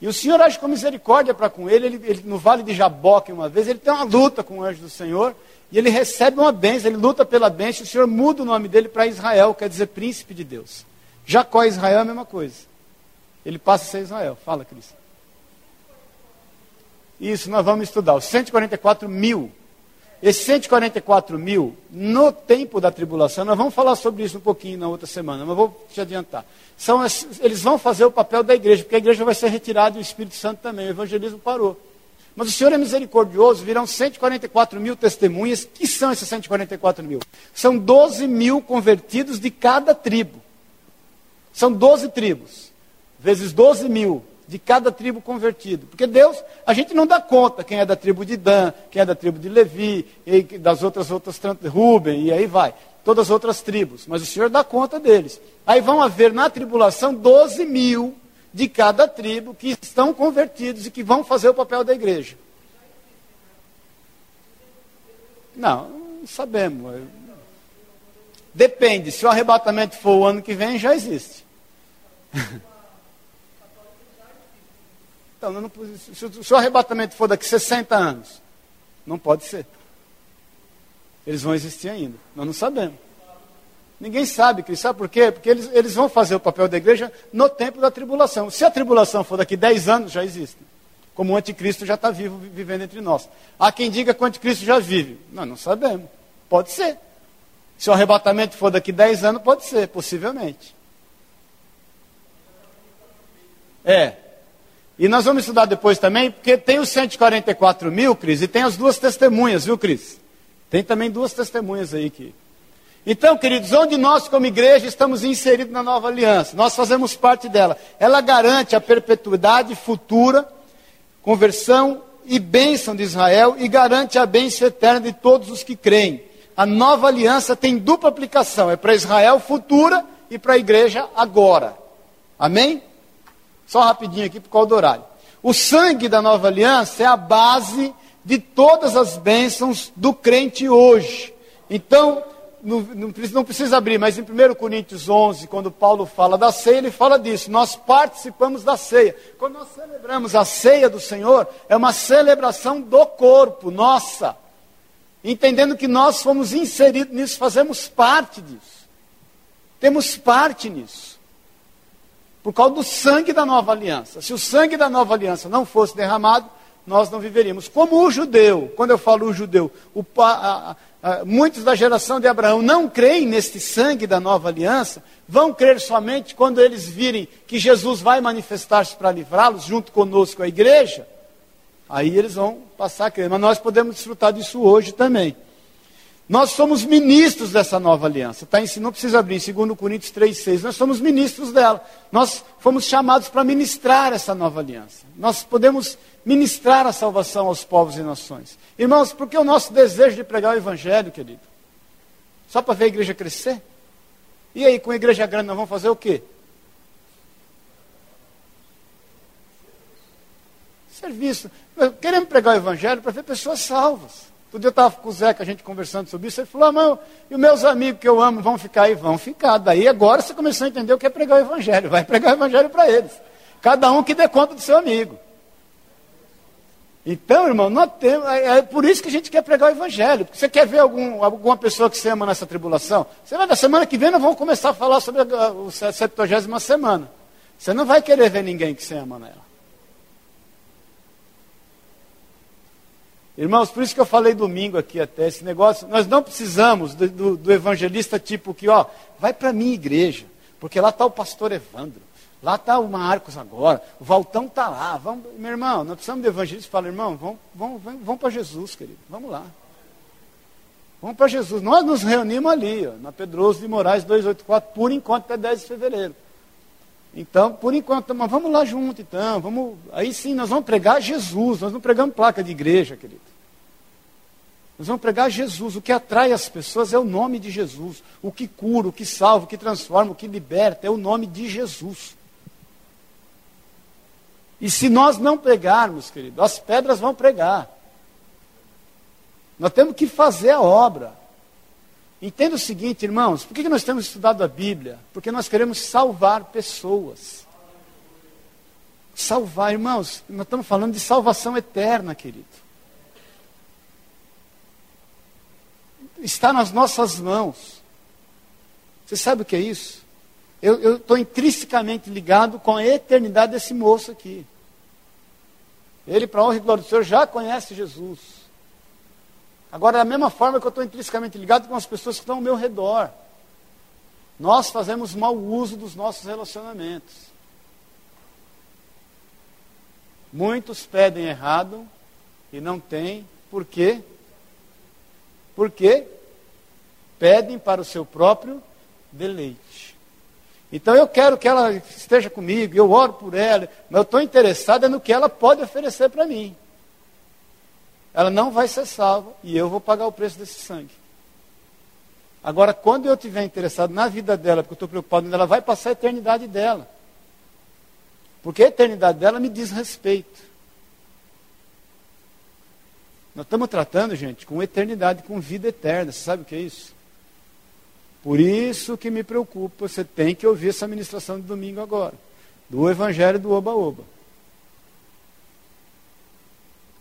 E o Senhor age com misericórdia para com ele, ele, ele, no vale de Jaboque uma vez, ele tem uma luta com o anjo do Senhor, e ele recebe uma bênção, ele luta pela bênção, o Senhor muda o nome dele para Israel, quer dizer príncipe de Deus. Jacó e Israel é a mesma coisa. Ele passa a ser Israel. Fala, Cris. Isso, nós vamos estudar. Os 144 mil. Esses 144 mil, no tempo da tribulação, nós vamos falar sobre isso um pouquinho na outra semana, mas vou te adiantar. São, eles vão fazer o papel da igreja, porque a igreja vai ser retirada e o Espírito Santo também. O evangelismo parou. Mas o Senhor é misericordioso, virão 144 mil testemunhas. Que são esses 144 mil? São 12 mil convertidos de cada tribo. São 12 tribos, vezes 12 mil de cada tribo convertido. Porque Deus, a gente não dá conta quem é da tribo de Dan, quem é da tribo de Levi, das outras, outras, Ruben, e aí vai. Todas as outras tribos. Mas o Senhor dá conta deles. Aí vão haver na tribulação 12 mil de cada tribo que estão convertidos e que vão fazer o papel da igreja. Não, não sabemos. Depende, se o arrebatamento for o ano que vem, já existe. Então, não, se, se o arrebatamento for daqui 60 anos, não pode ser. Eles vão existir ainda. Nós não sabemos. Ninguém sabe, Cristo. Sabe por quê? Porque eles, eles vão fazer o papel da igreja no tempo da tribulação. Se a tribulação for daqui 10 anos, já existe. Como o anticristo já está vivo, vivendo entre nós. Há quem diga que o anticristo já vive. Nós não sabemos. Pode ser. Se o arrebatamento for daqui 10 anos, pode ser, possivelmente. É. E nós vamos estudar depois também, porque tem os 144 mil, Cris, e tem as duas testemunhas, viu, Cris? Tem também duas testemunhas aí que então, queridos, onde nós, como igreja, estamos inseridos na nova aliança, nós fazemos parte dela. Ela garante a perpetuidade futura, conversão e bênção de Israel e garante a bênção eterna de todos os que creem. A nova aliança tem dupla aplicação: é para Israel futura e para a igreja agora. Amém? Só rapidinho aqui por causa do horário. O sangue da nova aliança é a base de todas as bênçãos do crente hoje. Então, não, não, precisa abrir, mas em 1 Coríntios 11, quando Paulo fala da ceia, ele fala disso. Nós participamos da ceia. Quando nós celebramos a ceia do Senhor, é uma celebração do corpo, nossa. Entendendo que nós fomos inseridos nisso, fazemos parte disso. Temos parte nisso. Por causa do sangue da nova aliança. Se o sangue da nova aliança não fosse derramado, nós não viveríamos. Como o judeu, quando eu falo o judeu, o, a, ah, muitos da geração de Abraão não creem neste sangue da nova aliança, vão crer somente quando eles virem que Jesus vai manifestar-se para livrá-los, junto conosco a igreja, aí eles vão passar a crer. Mas nós podemos desfrutar disso hoje também. Nós somos ministros dessa nova aliança. Tá? Não precisa abrir, 2 Coríntios 3,6. Nós somos ministros dela. Nós fomos chamados para ministrar essa nova aliança. Nós podemos ministrar a salvação aos povos e nações. Irmãos, por que o nosso desejo de pregar o Evangelho, querido? Só para ver a igreja crescer? E aí, com a igreja grande, nós vamos fazer o quê? Serviço. Queremos pregar o Evangelho para ver pessoas salvas. Outro dia eu estava com o Zeca, a gente conversando sobre isso, ele falou, ah, e os meus amigos que eu amo vão ficar aí? Vão ficar. Daí agora você começou a entender o que é pregar o Evangelho. Vai pregar o Evangelho para eles. Cada um que dê conta do seu amigo. Então, irmão, nós temos, é, é por isso que a gente quer pregar o Evangelho. Porque você quer ver algum, alguma pessoa que você ama nessa tribulação? Você vai, na semana que vem nós vamos começar a falar sobre a, a, a 70 semana. Você não vai querer ver ninguém que você ama nela. Irmãos, por isso que eu falei domingo aqui até, esse negócio, nós não precisamos do, do, do evangelista tipo que, ó, vai para a minha igreja, porque lá está o pastor Evandro, lá está o Marcos agora, o Valtão está lá, vamos, meu irmão, nós precisamos de evangelista que fala, irmão, vamos, vamos, vamos, vamos para Jesus, querido, vamos lá. Vamos para Jesus. Nós nos reunimos ali, ó, na Pedroso de Moraes 284, por enquanto até 10 de fevereiro. Então, por enquanto, mas vamos lá junto então, vamos, aí sim nós vamos pregar Jesus, nós não pregamos placa de igreja, querido. Nós vamos pregar Jesus. O que atrai as pessoas é o nome de Jesus. O que cura, o que salva, o que transforma, o que liberta é o nome de Jesus. E se nós não pregarmos, querido, as pedras vão pregar. Nós temos que fazer a obra. Entenda o seguinte, irmãos, por que nós temos estudado a Bíblia? Porque nós queremos salvar pessoas. Salvar, irmãos, nós estamos falando de salvação eterna, querido. Está nas nossas mãos. Você sabe o que é isso? Eu estou intrinsecamente ligado com a eternidade desse moço aqui. Ele, para honra e glória do Senhor, já conhece Jesus. Agora, da mesma forma que eu estou intrinsecamente ligado com as pessoas que estão ao meu redor. Nós fazemos mau uso dos nossos relacionamentos. Muitos pedem errado e não têm. Por quê? Porque pedem para o seu próprio deleite. Então eu quero que ela esteja comigo, eu oro por ela, mas eu estou interessado no que ela pode oferecer para mim ela não vai ser salva e eu vou pagar o preço desse sangue. Agora, quando eu estiver interessado na vida dela, porque eu estou preocupado, ela vai passar a eternidade dela. Porque a eternidade dela me diz respeito. Nós estamos tratando, gente, com eternidade, com vida eterna. Você sabe o que é isso? Por isso que me preocupa, você tem que ouvir essa ministração de domingo agora. Do Evangelho do Oba-Oba.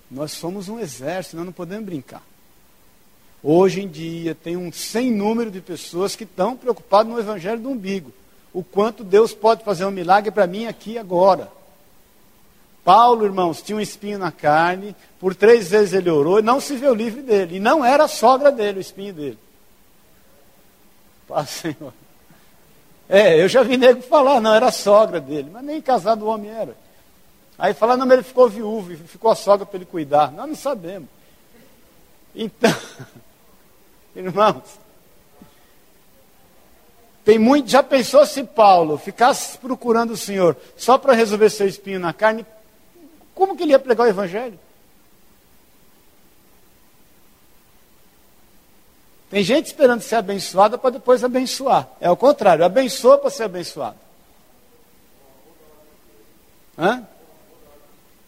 Nós somos um exército, nós não podemos brincar. Hoje em dia tem um sem número de pessoas que estão preocupadas no evangelho do umbigo. O quanto Deus pode fazer um milagre para mim aqui agora. Paulo, irmãos, tinha um espinho na carne, por três vezes ele orou e não se viu livre dele. E não era a sogra dele, o espinho dele. Paz, Senhor. É, eu já vi nego falar, não, era a sogra dele, mas nem casado o homem era. Aí fala, não, mas ele ficou viúvo, ficou a sogra para ele cuidar. Nós não sabemos. Então, irmãos, tem muito, já pensou se Paulo ficasse procurando o Senhor só para resolver seu espinho na carne, como que ele ia pregar o Evangelho? Tem gente esperando ser abençoada para depois abençoar. É o contrário, abençoa para ser abençoado. Hã?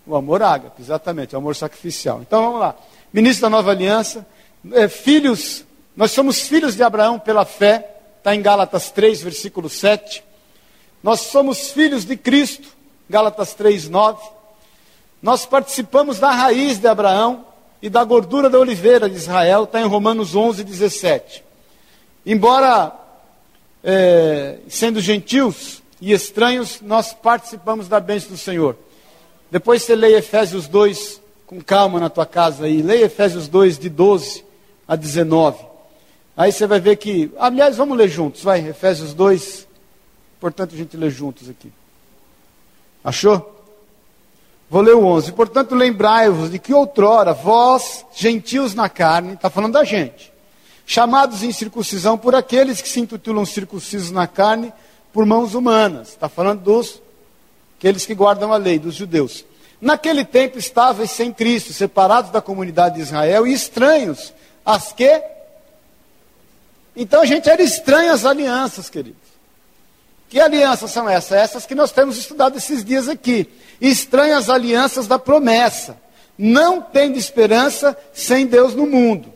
O amor ágape, exatamente, o amor sacrificial. Então vamos lá. Ministro da nova aliança, é, filhos, nós somos filhos de Abraão pela fé, está em Gálatas 3, versículo 7. Nós somos filhos de Cristo, Gálatas 3, 9. Nós participamos da raiz de Abraão e da gordura da oliveira de Israel, está em Romanos 11, 17. Embora é, sendo gentios e estranhos, nós participamos da bênção do Senhor. Depois você leia Efésios 2 com calma na tua casa aí. Leia Efésios 2 de 12 a 19. Aí você vai ver que, aliás, vamos ler juntos, vai, Efésios 2, portanto a gente lê juntos aqui. Achou? Vou ler o 11. Portanto, lembrai-vos de que outrora vós, gentios na carne, está falando da gente, chamados em circuncisão por aqueles que se intitulam circuncisos na carne por mãos humanas. Está falando dos aqueles que guardam a lei, dos judeus. Naquele tempo estáveis sem Cristo, separados da comunidade de Israel e estranhos às que. Então a gente era estranho às alianças, queridos. Que alianças são essas? Essas que nós temos estudado esses dias aqui. Estranhas alianças da promessa. Não tendo esperança sem Deus no mundo.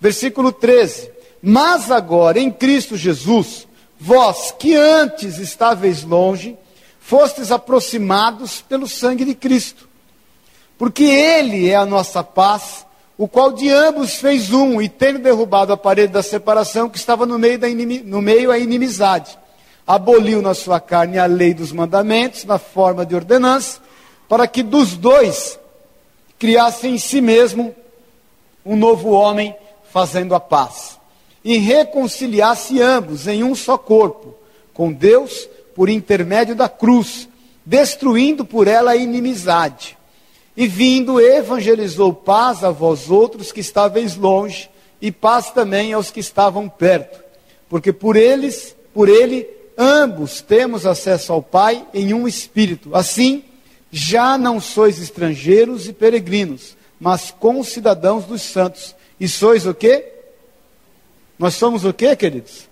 Versículo 13. Mas agora, em Cristo Jesus, vós que antes estáveis longe, fostes aproximados pelo sangue de Cristo. Porque Ele é a nossa paz, o qual de ambos fez um, e tendo derrubado a parede da separação que estava no meio, da no meio inimizade, aboliu na sua carne a lei dos mandamentos, na forma de ordenança, para que dos dois criasse em si mesmo um novo homem, fazendo a paz, e reconciliasse ambos em um só corpo, com Deus, por intermédio da cruz, destruindo por ela a inimizade. E vindo, evangelizou paz a vós outros que estáveis longe, e paz também aos que estavam perto. Porque por eles, por ele, ambos temos acesso ao Pai em um espírito. Assim, já não sois estrangeiros e peregrinos, mas concidadãos dos santos. E sois o quê? Nós somos o quê, queridos?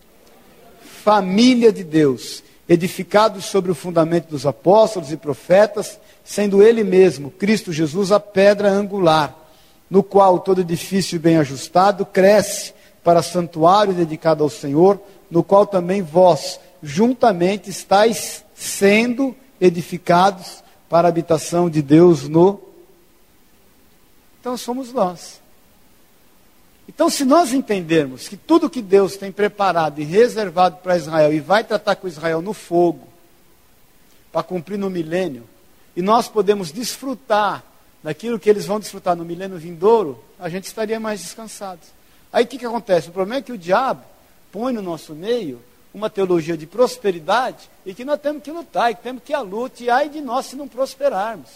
Família de Deus edificados sobre o fundamento dos apóstolos e profetas, sendo ele mesmo, Cristo Jesus, a pedra angular, no qual todo edifício bem ajustado cresce para santuário dedicado ao Senhor, no qual também vós, juntamente, estáis sendo edificados para a habitação de Deus no. Então somos nós. Então, se nós entendermos que tudo que Deus tem preparado e reservado para Israel e vai tratar com Israel no fogo, para cumprir no milênio, e nós podemos desfrutar daquilo que eles vão desfrutar no milênio vindouro, a gente estaria mais descansados. Aí o que, que acontece? O problema é que o diabo põe no nosso meio uma teologia de prosperidade e que nós temos que lutar, e que temos que à luta, e ai de nós se não prosperarmos.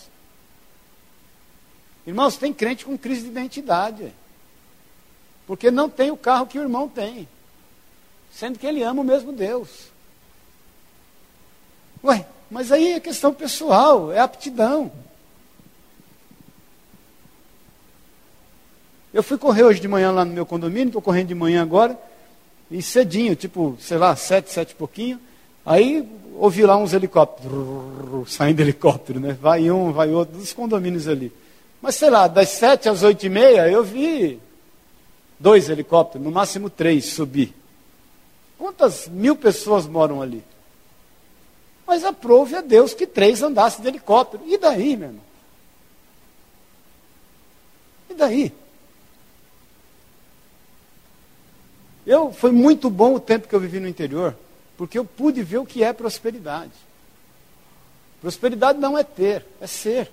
Irmãos, tem crente com crise de identidade. Porque não tem o carro que o irmão tem. Sendo que ele ama o mesmo Deus. Ué, mas aí é questão pessoal, é aptidão. Eu fui correr hoje de manhã lá no meu condomínio, estou correndo de manhã agora, e cedinho, tipo, sei lá, sete, sete e pouquinho. Aí ouvi lá uns helicópteros, saindo helicóptero, né? Vai um, vai outro, dos condomínios ali. Mas sei lá, das sete às oito e meia eu vi dois helicópteros, no máximo três, subir. Quantas mil pessoas moram ali? Mas aprove a Deus que três andassem de helicóptero. E daí, meu irmão? E daí? Eu, foi muito bom o tempo que eu vivi no interior, porque eu pude ver o que é prosperidade. Prosperidade não é ter, é ser.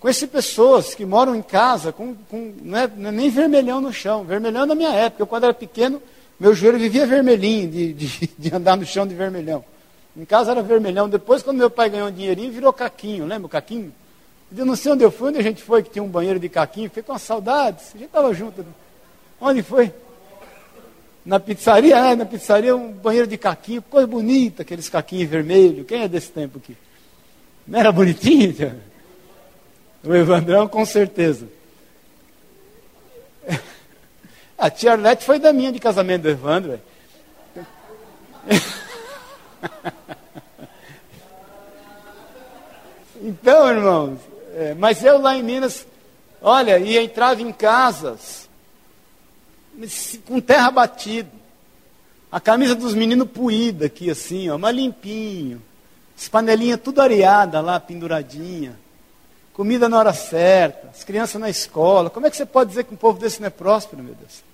Conheci pessoas que moram em casa com, com não, é, não é nem vermelhão no chão, vermelhão na minha época. Eu, quando era pequeno, meu joelho vivia vermelhinho, de, de, de, andar no chão de vermelhão. Em casa era vermelhão. Depois, quando meu pai ganhou um dinheirinho, virou caquinho. Lembra o caquinho? Eu não sei onde eu fui, onde a gente foi, que tinha um banheiro de caquinho. Fiquei com uma saudade. A gente estava junto. Onde foi? Na pizzaria, é, na pizzaria, um banheiro de caquinho. Coisa bonita, aqueles caquinhos vermelhos. Quem é desse tempo aqui? Não era bonitinho? O Evandrão, com certeza. A tia Arlete foi da minha de casamento do Evandro. Então, irmãos, é, mas eu lá em Minas, olha, ia entrava em casas com terra batida. A camisa dos meninos puída aqui assim, ó, mas limpinho. As panelinhas tudo areada lá, penduradinha comida na hora certa, as crianças na escola. Como é que você pode dizer que um povo desse não é próspero, meu Deus?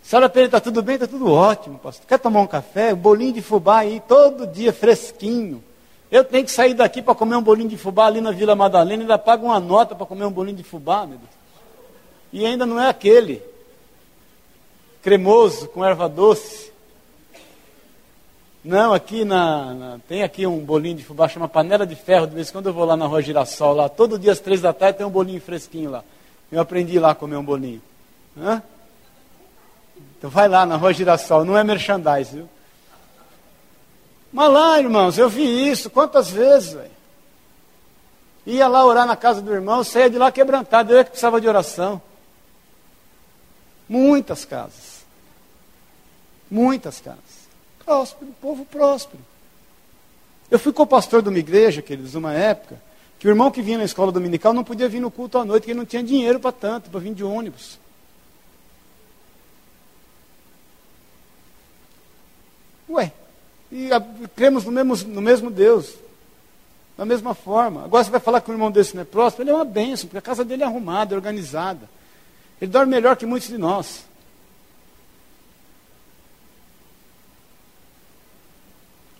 Senhora Pedro, está tudo bem? Está tudo ótimo, pastor. Quer tomar um café? Um bolinho de fubá aí, todo dia fresquinho. Eu tenho que sair daqui para comer um bolinho de fubá ali na Vila Madalena e ainda pago uma nota para comer um bolinho de fubá, meu Deus. E ainda não é aquele cremoso com erva doce. Não, aqui na, na, tem aqui um bolinho de fubá, chama panela de ferro. De vez em quando eu vou lá na rua Girassol, lá, todo dia às três da tarde tem um bolinho fresquinho lá. Eu aprendi lá a comer um bolinho. Hã? Então vai lá na rua Girassol, não é merchandise, viu? Mas lá, irmãos, eu vi isso quantas vezes, velho. Ia lá orar na casa do irmão, saía de lá quebrantado, eu é que precisava de oração. Muitas casas. Muitas casas. Próspero, povo próspero. Eu fui co-pastor de uma igreja, queridos, uma época, que o irmão que vinha na escola dominical não podia vir no culto à noite, porque ele não tinha dinheiro para tanto, para vir de ônibus. Ué, e a, cremos no mesmo, no mesmo Deus, da mesma forma. Agora você vai falar que o irmão desse não é próspero, ele é uma bênção, porque a casa dele é arrumada, é organizada. Ele dorme melhor que muitos de nós.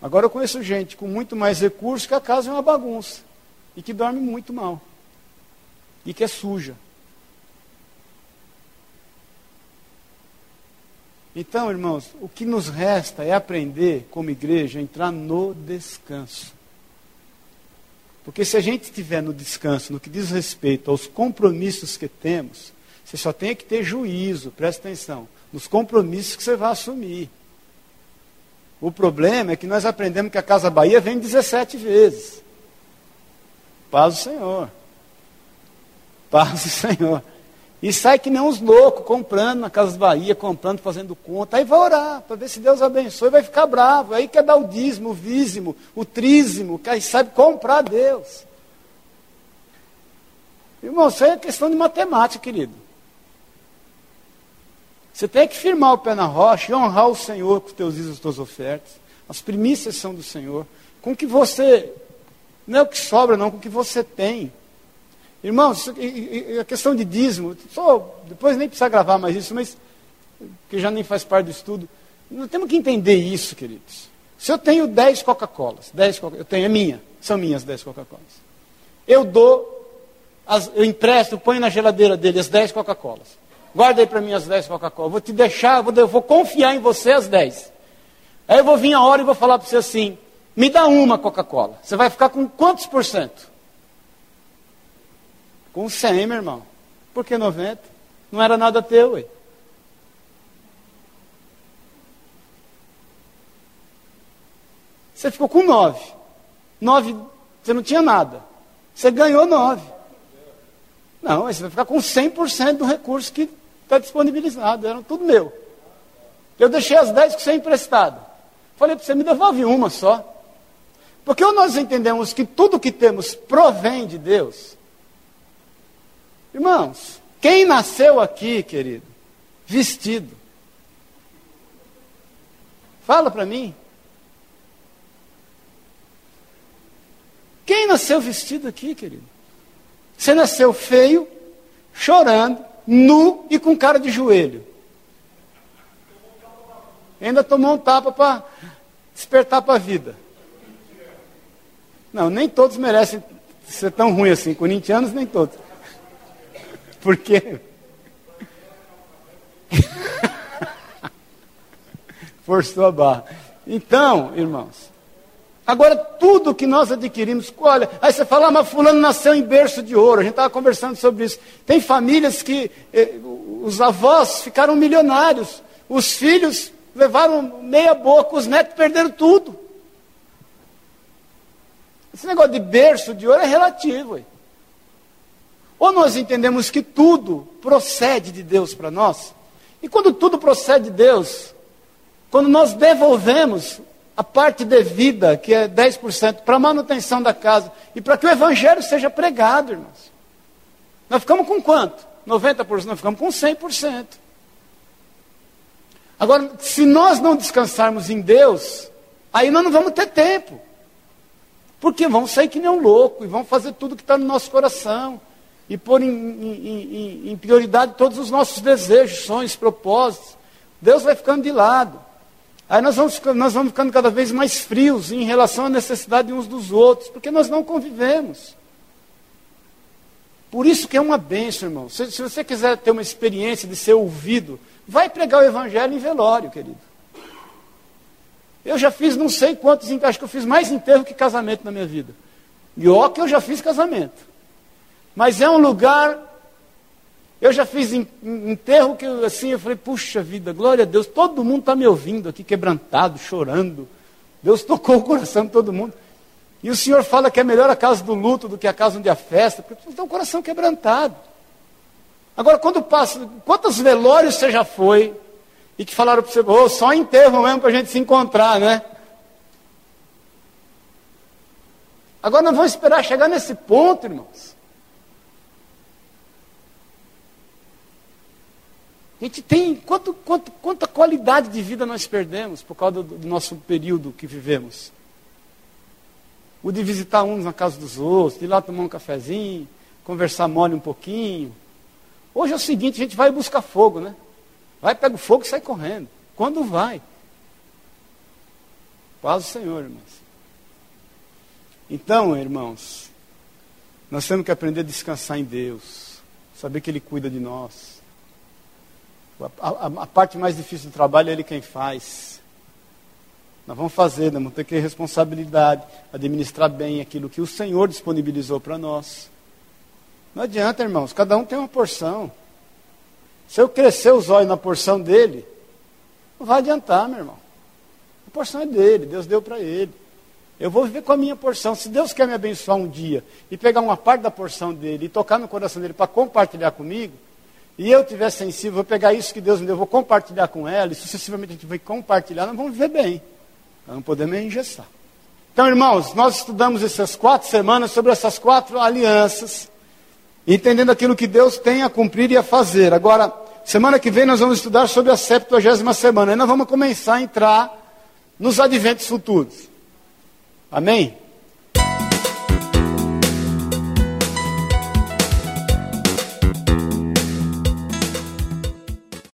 Agora eu conheço gente com muito mais recursos que a casa é uma bagunça. E que dorme muito mal. E que é suja. Então, irmãos, o que nos resta é aprender, como igreja, a entrar no descanso. Porque se a gente estiver no descanso, no que diz respeito aos compromissos que temos, você só tem que ter juízo, presta atenção, nos compromissos que você vai assumir. O problema é que nós aprendemos que a Casa Bahia vem 17 vezes. Paz do Senhor. Paz do Senhor. E sai que nem uns loucos, comprando na Casa Bahia, comprando, fazendo conta. Aí vai orar, para ver se Deus abençoe, vai ficar bravo. Aí quer dar o dízimo, o vízimo, o trízimo, que aí sabe comprar Deus. Irmão, isso aí é questão de matemática, querido. Você tem que firmar o pé na rocha e honrar o Senhor com os teus dízimos, as tuas ofertas. As primícias são do Senhor. Com o que você, não é o que sobra, não, com o que você tem. Irmãos, a questão de dízimo, só, depois nem precisa gravar mais isso, mas que já nem faz parte do estudo. Nós temos que entender isso, queridos. Se eu tenho 10 Coca-Colas, 10 Coca eu tenho, é minha, são minhas 10 Coca-Colas. Eu dou, as, eu empresto, ponho na geladeira dele as 10 Coca-Colas. Guarda aí para mim as 10 Coca-Cola. Vou te deixar, vou, eu vou confiar em você as 10. Aí eu vou vir a hora e vou falar para você assim: me dá uma Coca-Cola. Você vai ficar com quantos por cento? Com 100, meu irmão. Por que 90? Não era nada teu, ué. Você ficou com 9. 9, você não tinha nada. Você ganhou 9. Não, você vai ficar com 100% do recurso que está disponibilizado, eram tudo meu. Eu deixei as 10 que você emprestado. Falei para você, me devolve uma só. Porque ou nós entendemos que tudo que temos provém de Deus. Irmãos, quem nasceu aqui, querido, vestido? Fala para mim. Quem nasceu vestido aqui, querido? Você nasceu feio, chorando, nu e com cara de joelho. Ainda tomou um tapa para despertar para a vida. Não, nem todos merecem ser tão ruim assim. Corintianos, nem todos. Por quê? Forçou a barra. Então, irmãos, Agora, tudo que nós adquirimos, olha, aí você fala, ah, mas fulano nasceu em berço de ouro, a gente estava conversando sobre isso. Tem famílias que eh, os avós ficaram milionários, os filhos levaram meia boca, os netos perderam tudo. Esse negócio de berço de ouro é relativo. Hein? Ou nós entendemos que tudo procede de Deus para nós, e quando tudo procede de Deus, quando nós devolvemos a parte devida, que é 10%, para a manutenção da casa e para que o evangelho seja pregado, irmãos. Nós ficamos com quanto? 90%, nós ficamos com 100%. Agora, se nós não descansarmos em Deus, aí nós não vamos ter tempo. Porque vamos sair que nem um louco e vamos fazer tudo que está no nosso coração. E pôr em, em, em, em prioridade todos os nossos desejos, sonhos, propósitos. Deus vai ficando de lado. Aí nós vamos, nós vamos ficando cada vez mais frios em relação à necessidade uns dos outros, porque nós não convivemos. Por isso que é uma benção, irmão. Se, se você quiser ter uma experiência de ser ouvido, vai pregar o evangelho em velório, querido. Eu já fiz não sei quantos, acho que eu fiz mais enterro que casamento na minha vida. E ó que eu já fiz casamento. Mas é um lugar. Eu já fiz enterro que assim, eu falei, puxa vida, glória a Deus, todo mundo está me ouvindo aqui, quebrantado, chorando. Deus tocou o coração de todo mundo. E o Senhor fala que é melhor a casa do luto do que a casa onde há festa, porque tem o coração quebrantado. Agora, quando passa, quantos velórios você já foi e que falaram para você, oh, só enterro mesmo para a gente se encontrar, né? Agora nós vamos esperar chegar nesse ponto, irmãos. A gente tem quanto, quanto, quanta qualidade de vida nós perdemos por causa do, do nosso período que vivemos. O de visitar uns na casa dos outros, de ir lá tomar um cafezinho, conversar mole um pouquinho. Hoje é o seguinte, a gente vai buscar fogo, né? Vai, pega o fogo e sai correndo. Quando vai? Paz o Senhor, irmãos. Então, irmãos, nós temos que aprender a descansar em Deus, saber que Ele cuida de nós. A, a, a parte mais difícil do trabalho é Ele quem faz. Nós vamos fazer, nós vamos ter que ter responsabilidade, administrar bem aquilo que o Senhor disponibilizou para nós. Não adianta, irmãos, cada um tem uma porção. Se eu crescer os olhos na porção dele, não vai adiantar, meu irmão. A porção é dele, Deus deu para ele. Eu vou viver com a minha porção. Se Deus quer me abençoar um dia e pegar uma parte da porção dele e tocar no coração dele para compartilhar comigo, e eu tiver sensível, vou pegar isso que Deus me deu, vou compartilhar com ela, e sucessivamente a gente vai compartilhar, nós vamos viver bem. Nós não podemos engessar. Então, irmãos, nós estudamos essas quatro semanas sobre essas quatro alianças entendendo aquilo que Deus tem a cumprir e a fazer. Agora, semana que vem nós vamos estudar sobre a 70 semana. Aí nós vamos começar a entrar nos adventos futuros. Amém?